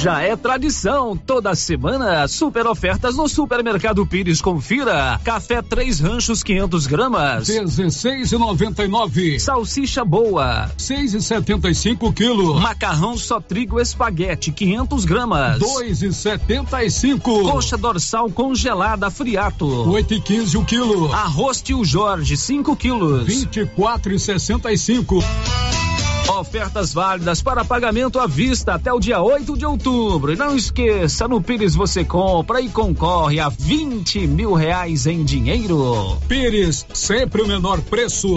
Já é tradição, toda semana, super ofertas no Supermercado Pires. Confira: café três ranchos 500 gramas, 16,99. salsicha boa, 6,75 quilos. macarrão só trigo espaguete 500 gramas, 2,75. coxa dorsal congelada friato, 8,15 o quilo. arroz tio Jorge 5 quilos. 24,65. Ofertas válidas para pagamento à vista até o dia 8 de outubro. E não esqueça, no Pires você compra e concorre a 20 mil reais em dinheiro. Pires, sempre o menor preço.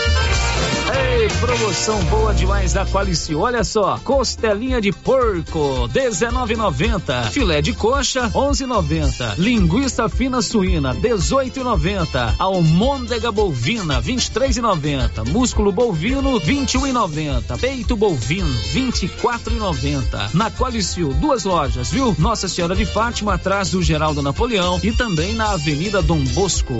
Promoção boa demais da Qualici. Olha só, costelinha de porco, 19,90. Filé de coxa, 11,90. Linguiça fina suína, 18,90. Almôndega bovina, 23,90. Músculo bovino, 21,90. Peito bovino, 24,90. Na Qualicil, duas lojas, viu? Nossa Senhora de Fátima, atrás do Geraldo Napoleão e também na Avenida Dom Bosco.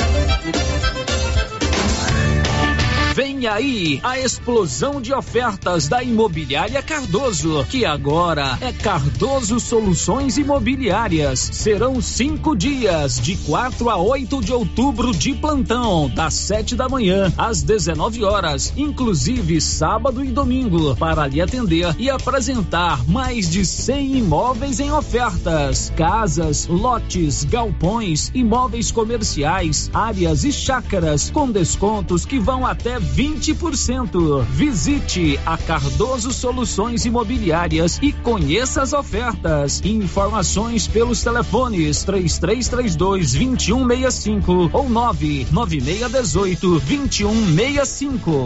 Vem aí a explosão de ofertas da Imobiliária Cardoso, que agora é Cardoso Soluções Imobiliárias. Serão cinco dias, de 4 a 8 de outubro, de plantão, das 7 da manhã às 19 horas, inclusive sábado e domingo, para lhe atender e apresentar mais de 100 imóveis em ofertas: casas, lotes, galpões, imóveis comerciais, áreas e chácaras com descontos que vão até 20%. Visite a Cardoso Soluções Imobiliárias e conheça as ofertas. Informações pelos telefones 3332 2165 ou 99618 2165.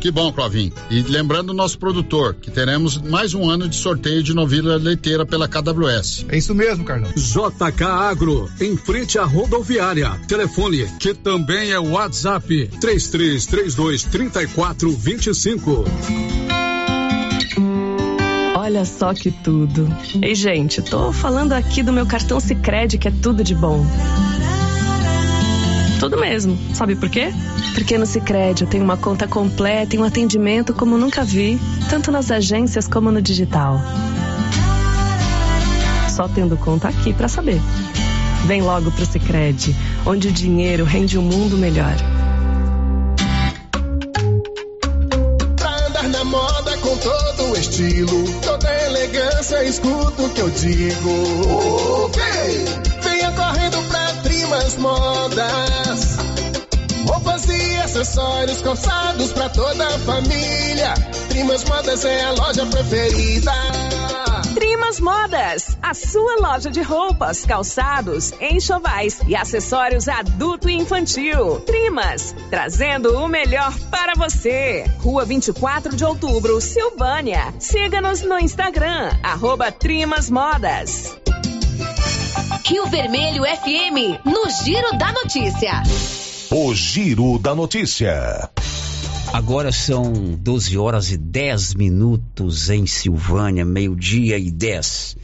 Que bom, Clovin. E lembrando o nosso produtor que teremos mais um ano de sorteio de novilha leiteira pela KWS. É isso mesmo, Carlão. JK Agro, em frente à rodoviária. Telefone, que também é o WhatsApp, 3332 3425. Olha só que tudo. Ei, gente, tô falando aqui do meu cartão Sicredi que é tudo de bom. Tudo mesmo. Sabe por quê? Porque no Sicredi eu tenho uma conta completa e um atendimento como nunca vi, tanto nas agências como no digital. Só tendo conta aqui para saber. Vem logo pro Sicredi, onde o dinheiro rende um mundo melhor. Pra andar na moda com todo o estilo, toda elegância, escuta o que eu digo. Ok! Trimas Modas. Roupas e acessórios calçados pra toda a família. Trimas Modas é a loja preferida. Trimas Modas, a sua loja de roupas, calçados, enxovais e acessórios adulto e infantil. Trimas, trazendo o melhor para você. Rua 24 de outubro, Silvânia. Siga-nos no Instagram, arroba Trimas Modas. Rio Vermelho FM, no Giro da Notícia. O Giro da Notícia. Agora são 12 horas e 10 minutos em Silvânia, meio-dia e 10.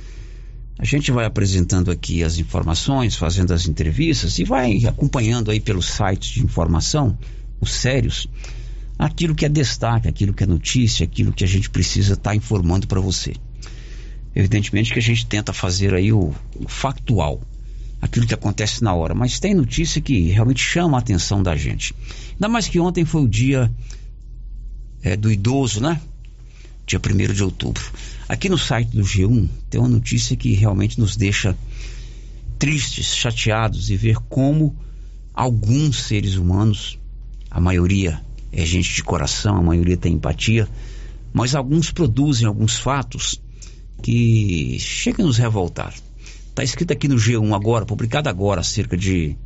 A gente vai apresentando aqui as informações, fazendo as entrevistas e vai acompanhando aí pelos sites de informação, os sérios, aquilo que é destaque, aquilo que é notícia, aquilo que a gente precisa estar tá informando para você. Evidentemente que a gente tenta fazer aí o, o factual, aquilo que acontece na hora, mas tem notícia que realmente chama a atenção da gente. Ainda mais que ontem foi o dia é, do idoso, né? Dia 1 de outubro. Aqui no site do G1 tem uma notícia que realmente nos deixa tristes, chateados e ver como alguns seres humanos, a maioria é gente de coração, a maioria tem empatia, mas alguns produzem alguns fatos que chegam a nos revoltar. Está escrito aqui no G1 agora, publicado agora, cerca de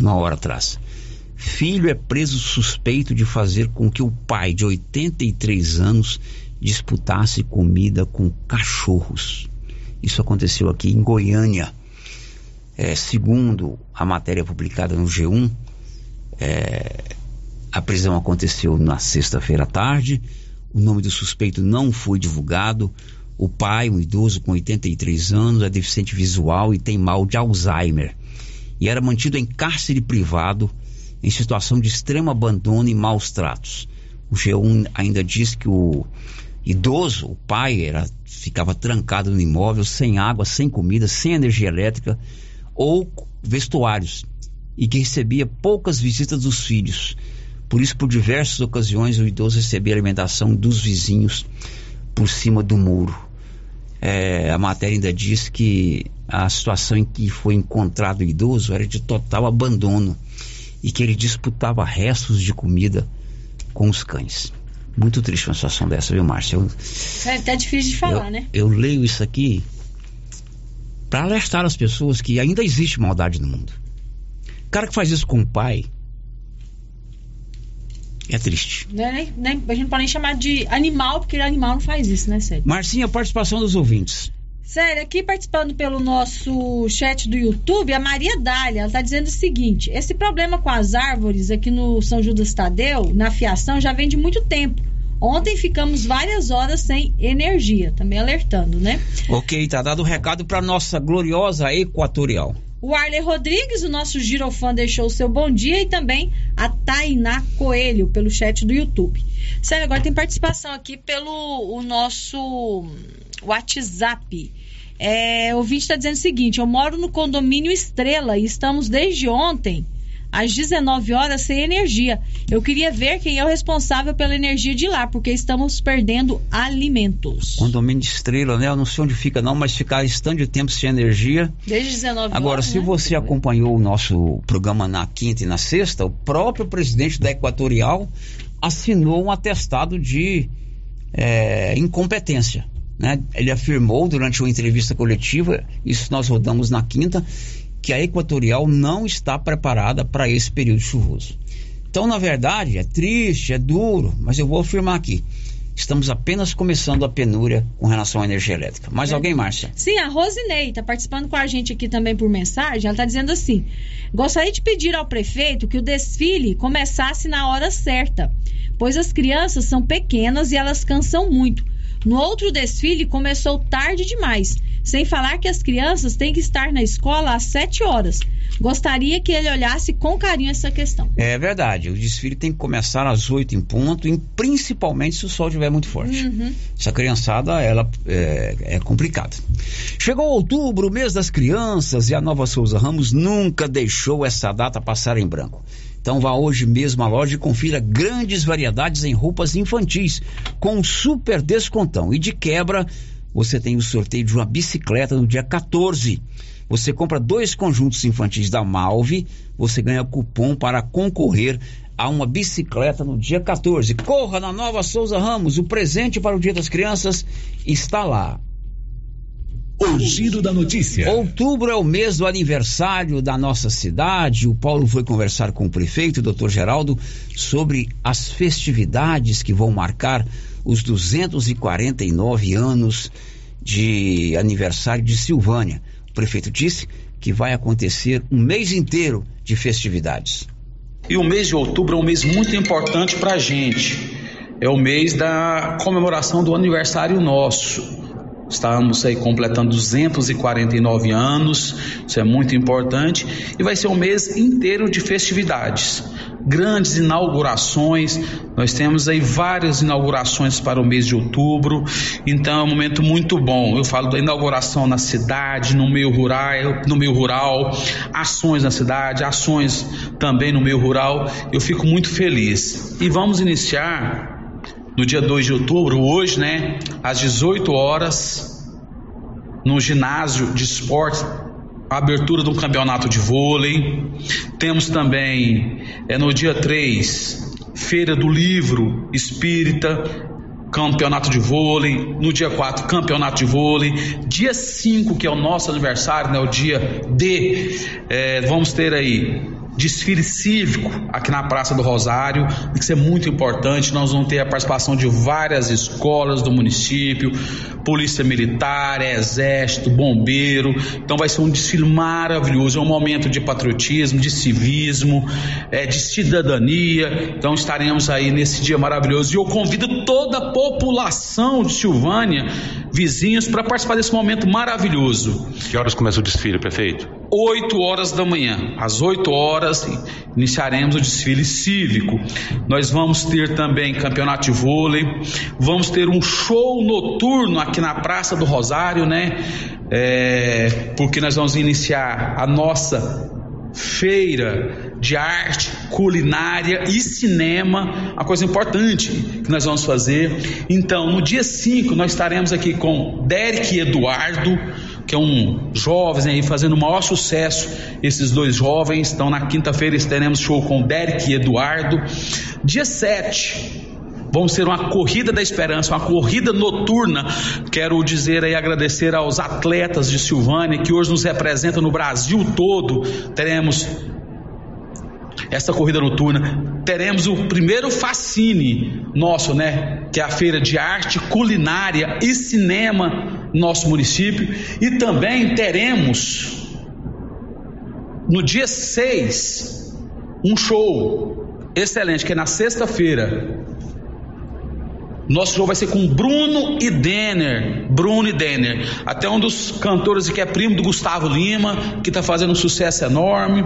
uma hora atrás. Filho é preso suspeito de fazer com que o pai de 83 anos disputasse comida com cachorros. Isso aconteceu aqui em Goiânia. É, segundo a matéria publicada no G1, é, a prisão aconteceu na sexta-feira à tarde. O nome do suspeito não foi divulgado. O pai, um idoso com 83 anos, é deficiente visual e tem mal de Alzheimer. E era mantido em cárcere privado em situação de extremo abandono e maus tratos. O G1 ainda diz que o idoso, o pai, era, ficava trancado no imóvel, sem água, sem comida, sem energia elétrica ou vestuários e que recebia poucas visitas dos filhos. Por isso, por diversas ocasiões, o idoso recebia alimentação dos vizinhos por cima do muro. É, a matéria ainda diz que a situação em que foi encontrado o idoso era de total abandono e que ele disputava restos de comida com os cães. Muito triste uma situação dessa, viu, Márcia? Eu, é até difícil de falar, eu, né? Eu leio isso aqui para alertar as pessoas que ainda existe maldade no mundo. O cara que faz isso com o pai é triste. Né, né, a gente não pode nem chamar de animal, porque animal não faz isso, né, Sérgio? Marcinha, participação dos ouvintes. Sério, aqui participando pelo nosso chat do YouTube, a Maria Dália, ela está dizendo o seguinte: esse problema com as árvores aqui no São Judas Tadeu, na fiação, já vem de muito tempo. Ontem ficamos várias horas sem energia, também alertando, né? Ok, tá dado o recado para nossa gloriosa Equatorial. O Arley Rodrigues, o nosso girofã, deixou o seu bom dia e também a Tainá Coelho pelo chat do YouTube. Sério, agora tem participação aqui pelo o nosso WhatsApp. É, o ouvinte está dizendo o seguinte: eu moro no condomínio Estrela e estamos desde ontem às 19 horas sem energia. Eu queria ver quem é o responsável pela energia de lá, porque estamos perdendo alimentos. Condomínio Estrela, né? Eu não sei onde fica não, mas ficar estando de tempo sem energia. Desde 19 horas. Agora, se né? você acompanhou o nosso programa na quinta e na sexta, o próprio presidente da Equatorial assinou um atestado de é, incompetência. Né? Ele afirmou durante uma entrevista coletiva, isso nós rodamos na quinta, que a Equatorial não está preparada para esse período chuvoso. Então, na verdade, é triste, é duro, mas eu vou afirmar aqui. Estamos apenas começando a penúria com relação à energia elétrica. Mais é. alguém, Márcia? Sim, a Rosinei está participando com a gente aqui também por mensagem. Ela está dizendo assim: gostaria de pedir ao prefeito que o desfile começasse na hora certa, pois as crianças são pequenas e elas cansam muito. No outro desfile começou tarde demais. Sem falar que as crianças têm que estar na escola às 7 horas. Gostaria que ele olhasse com carinho essa questão. É verdade, o desfile tem que começar às 8 em ponto, e principalmente se o sol estiver muito forte. Uhum. Essa criançada, ela é, é complicada. Chegou outubro, o mês das crianças, e a Nova Souza Ramos nunca deixou essa data passar em branco. Então vá hoje mesmo à loja e confira grandes variedades em roupas infantis, com super descontão. E de quebra, você tem o sorteio de uma bicicleta no dia 14. Você compra dois conjuntos infantis da Malve, você ganha cupom para concorrer a uma bicicleta no dia 14. Corra na Nova Souza Ramos, o presente para o Dia das Crianças está lá. O giro da notícia. Outubro é o mês do aniversário da nossa cidade. O Paulo foi conversar com o prefeito, o doutor Geraldo, sobre as festividades que vão marcar os 249 anos de aniversário de Silvânia. O prefeito disse que vai acontecer um mês inteiro de festividades. E o mês de outubro é um mês muito importante para a gente. É o mês da comemoração do aniversário nosso. Estamos aí completando 249 anos, isso é muito importante, e vai ser um mês inteiro de festividades, grandes inaugurações. Nós temos aí várias inaugurações para o mês de outubro, então é um momento muito bom. Eu falo da inauguração na cidade, no meio rural, no meio rural, ações na cidade, ações também no meio rural. Eu fico muito feliz. E vamos iniciar no dia 2 de outubro, hoje, né, às 18 horas, no ginásio de esportes, a abertura do campeonato de vôlei. Temos também, é no dia 3, Feira do Livro Espírita, campeonato de vôlei. No dia 4, campeonato de vôlei. Dia 5, que é o nosso aniversário, né, o dia D, é, vamos ter aí desfile cívico aqui na Praça do Rosário, isso é muito importante. Nós vamos ter a participação de várias escolas do município, Polícia Militar, Exército, Bombeiro. Então vai ser um desfile maravilhoso, é um momento de patriotismo, de civismo, é, de cidadania. Então estaremos aí nesse dia maravilhoso e eu convido toda a população de Silvânia, vizinhos, para participar desse momento maravilhoso. Que horas começa o desfile, prefeito? 8 horas da manhã. Às 8 horas iniciaremos o desfile cívico. Nós vamos ter também campeonato de vôlei, vamos ter um show noturno aqui na Praça do Rosário, né? É, porque nós vamos iniciar a nossa feira de arte, culinária e cinema, uma coisa importante que nós vamos fazer. Então, no dia 5, nós estaremos aqui com Derek Eduardo, que é um jovem aí fazendo o maior sucesso. Esses dois jovens. Então, na quinta-feira teremos show com Derek e Eduardo. Dia 7, Vamos ter uma corrida da esperança, uma corrida noturna. Quero dizer aí, agradecer aos atletas de Silvânia que hoje nos representam no Brasil todo. Teremos essa corrida noturna. Teremos o primeiro fascine nosso, né? Que é a feira de arte, culinária e cinema no nosso município. E também teremos no dia 6 um show excelente, que é na sexta-feira. Nosso show vai ser com Bruno e Denner. Bruno e Denner. Até um dos cantores que é primo do Gustavo Lima, que está fazendo um sucesso enorme.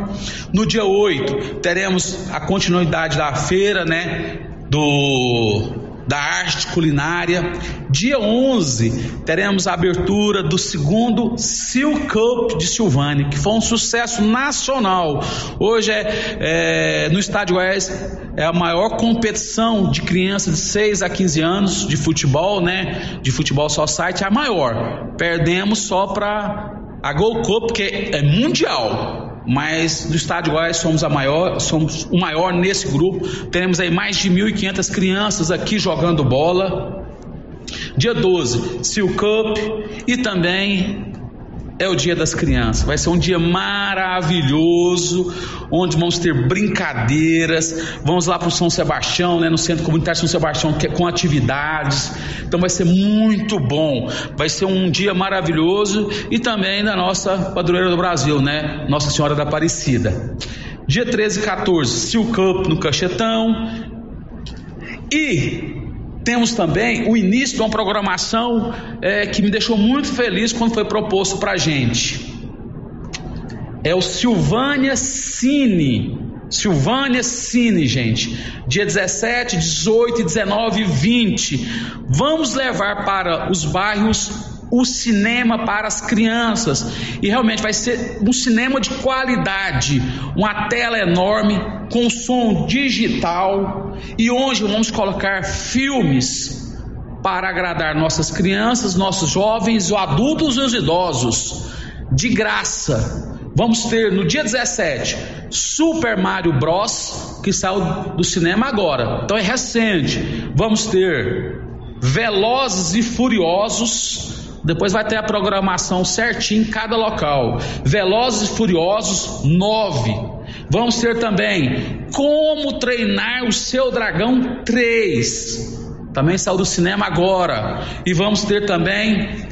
No dia 8, teremos a continuidade da feira, né? Do da arte culinária. Dia 11, teremos a abertura do segundo Silk Cup de Silvânia, que foi um sucesso nacional. Hoje é, é no Estádio Oeste é a maior competição de crianças de 6 a 15 anos de futebol, né? De futebol só site, é a maior. Perdemos só para a Gold Cup, que é mundial mas do Estado de Goiás somos a maior, somos o maior nesse grupo. Teremos aí mais de 1.500 crianças aqui jogando bola. Dia 12, Seal Cup e também é o Dia das Crianças. Vai ser um dia maravilhoso, onde vamos ter brincadeiras. Vamos lá para o São Sebastião, né, no Centro Comunitário São Sebastião, que é com atividades. Então vai ser muito bom. Vai ser um dia maravilhoso e também da nossa padroeira do Brasil, né? Nossa Senhora da Aparecida. Dia 13 e 14, Sil Cup no Cachetão. E temos também o início de uma programação é, que me deixou muito feliz quando foi proposto para a gente. É o Silvânia Cine. Silvânia Cine, gente. Dia 17, 18, 19 e 20. Vamos levar para os bairros o cinema para as crianças. E realmente vai ser um cinema de qualidade, uma tela enorme com som digital e onde vamos colocar filmes para agradar nossas crianças, nossos jovens, os adultos e os idosos, de graça. Vamos ter no dia 17 Super Mario Bros, que saiu do cinema agora, então é recente. Vamos ter Velozes e Furiosos, depois vai ter a programação certinho em cada local. Velozes e Furiosos 9. Vamos ter também Como Treinar o Seu Dragão 3. Também saiu do cinema agora. E vamos ter também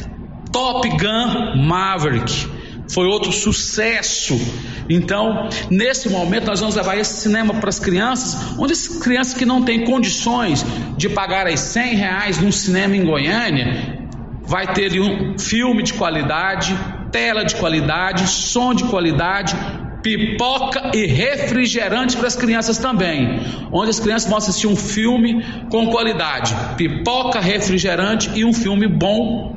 Top Gun Maverick. Foi outro sucesso. Então, nesse momento, nós vamos levar esse cinema para as crianças, onde as crianças que não têm condições de pagar as 100 reais num cinema em Goiânia, vai ter um filme de qualidade, tela de qualidade, som de qualidade, pipoca e refrigerante para as crianças também, onde as crianças vão assistir um filme com qualidade, pipoca, refrigerante e um filme bom.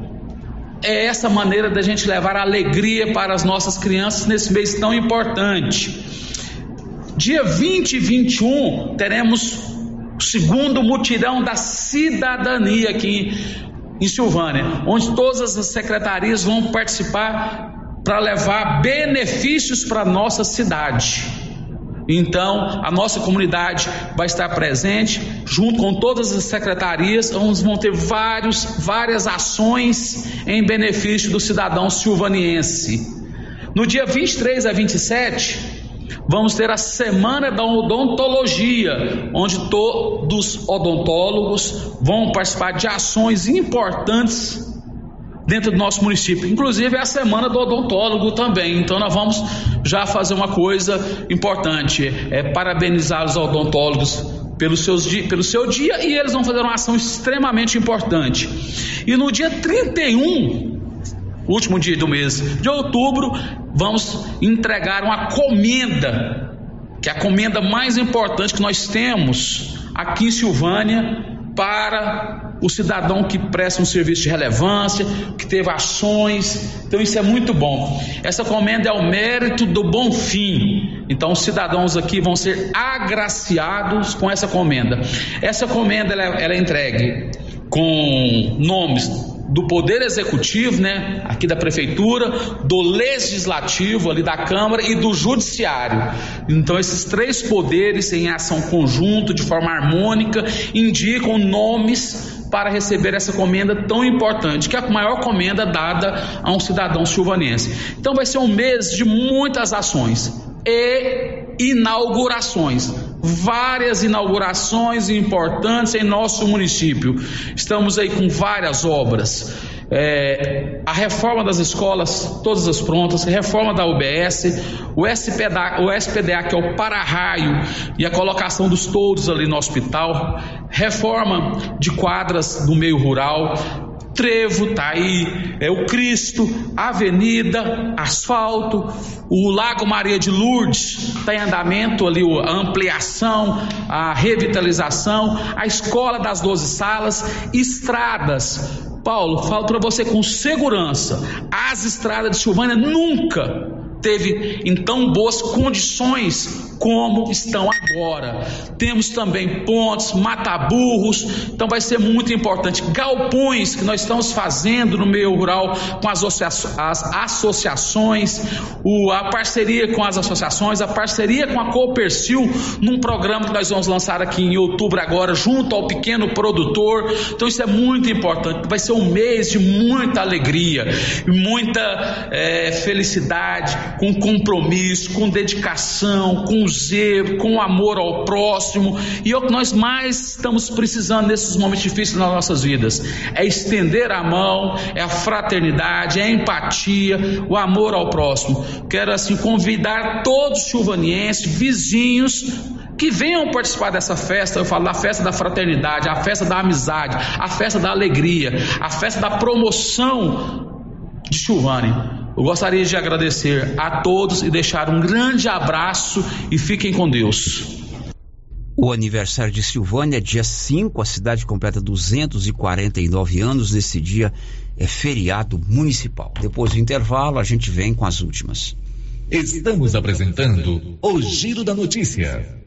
É essa maneira da gente levar alegria para as nossas crianças nesse mês tão importante. Dia 20 e 21 teremos o segundo mutirão da cidadania aqui em Silvânia, onde todas as secretarias vão participar para levar benefícios para nossa cidade. Então, a nossa comunidade vai estar presente, junto com todas as secretarias, onde vão ter vários, várias ações em benefício do cidadão silvaniense. No dia 23 a 27, Vamos ter a Semana da Odontologia, onde todos odontólogos vão participar de ações importantes dentro do nosso município. Inclusive é a Semana do Odontólogo também. Então nós vamos já fazer uma coisa importante, é parabenizar os odontólogos pelo, seus, pelo seu dia e eles vão fazer uma ação extremamente importante. E no dia 31 último dia do mês de outubro, vamos entregar uma comenda, que é a comenda mais importante que nós temos aqui em Silvânia para o cidadão que presta um serviço de relevância, que teve ações. Então isso é muito bom. Essa comenda é o mérito do bom fim. Então os cidadãos aqui vão ser agraciados com essa comenda. Essa comenda ela, é, ela é entregue com nomes do Poder Executivo, né, aqui da Prefeitura, do Legislativo, ali da Câmara e do Judiciário. Então, esses três poderes, em ação conjunta, de forma harmônica, indicam nomes para receber essa comenda tão importante, que é a maior comenda dada a um cidadão silvanense. Então, vai ser um mês de muitas ações e inaugurações várias inaugurações importantes em nosso município. Estamos aí com várias obras. É, a reforma das escolas, todas as prontas, reforma da UBS, o SPDA, o SPDA que é o para-raio e a colocação dos todos ali no hospital, reforma de quadras do meio rural, trevo, tá aí, é o Cristo, avenida, asfalto, o Lago Maria de Lourdes está em andamento ali, a ampliação, a revitalização, a escola das 12 salas, estradas. Paulo, falo para você com segurança, as estradas de Silvânia nunca teve em tão boas condições como estão agora. Temos também pontes, mataburros, então vai ser muito importante. Galpões que nós estamos fazendo no meio rural com as, as associações, a parceria com as associações, a parceria com a Coopercil, num programa que nós vamos lançar aqui em outubro agora, junto ao pequeno produtor. Então isso é muito importante. Vai ser um mês de muita alegria, muita é, felicidade, com compromisso, com dedicação, com zelo, com amor ao próximo. E é o que nós mais estamos precisando nesses momentos difíceis nas nossas vidas: é estender a mão, é a fraternidade, é a empatia, o amor ao próximo. Quero assim convidar todos os chuvanienses, vizinhos, que venham participar dessa festa, eu falo da festa da fraternidade, a festa da amizade, a festa da alegria, a festa da promoção de Silvânia. Eu gostaria de agradecer a todos e deixar um grande abraço e fiquem com Deus. O aniversário de Silvânia é dia 5, a cidade completa 249 anos. Nesse dia é feriado municipal. Depois do intervalo, a gente vem com as últimas. Estamos apresentando o Giro da Notícia.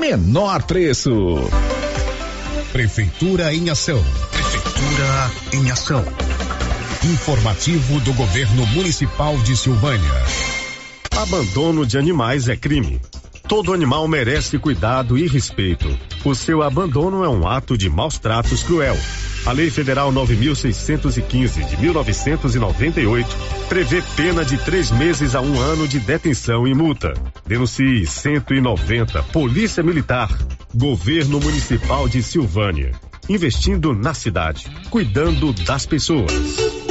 menor preço. Prefeitura em ação. Prefeitura em ação. Informativo do Governo Municipal de Silvânia. Abandono de animais é crime. Todo animal merece cuidado e respeito. O seu abandono é um ato de maus tratos cruel. A Lei Federal 9.615 de 1998 prevê pena de três meses a um ano de detenção e multa. Denuncie 190 Polícia Militar, Governo Municipal de Silvânia. Investindo na cidade, cuidando das pessoas.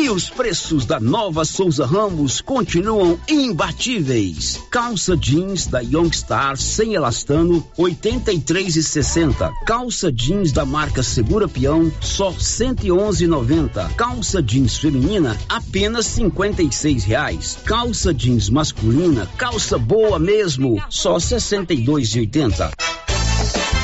E os preços da nova Souza Ramos continuam imbatíveis. Calça jeans da Youngstar sem elastano 83 e 60. Calça jeans da marca Segura Peão só 111,90. Calça jeans feminina apenas 56 reais. Calça jeans masculina calça boa mesmo só 62,80.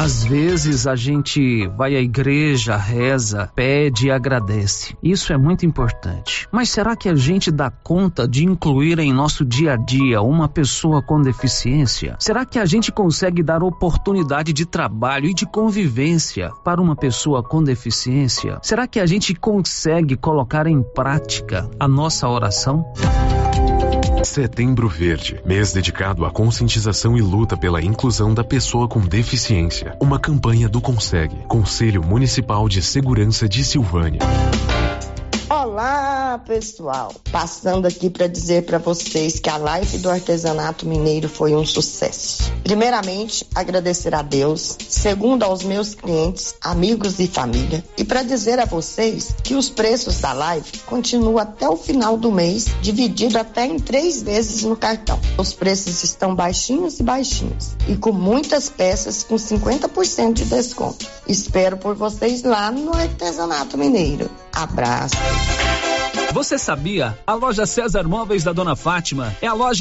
Às vezes a gente vai à igreja, reza, pede e agradece. Isso é muito importante. Mas será que a gente dá conta de incluir em nosso dia a dia uma pessoa com deficiência? Será que a gente consegue dar oportunidade de trabalho e de convivência para uma pessoa com deficiência? Será que a gente consegue colocar em prática a nossa oração? Setembro Verde, mês dedicado à conscientização e luta pela inclusão da pessoa com deficiência. Uma campanha do Consegue, Conselho Municipal de Segurança de Silvânia. Olá, pessoal! Passando aqui para dizer para vocês que a live do artesanato mineiro foi um sucesso. Primeiramente, agradecer a Deus, segundo aos meus clientes, amigos e família, e para dizer a vocês que os preços da live continuam até o final do mês, dividido até em três vezes no cartão. Os preços estão baixinhos e baixinhos, e com muitas peças com 50% de desconto. Espero por vocês lá no artesanato mineiro. Abraço! Você sabia? A loja César Móveis da Dona Fátima é a loja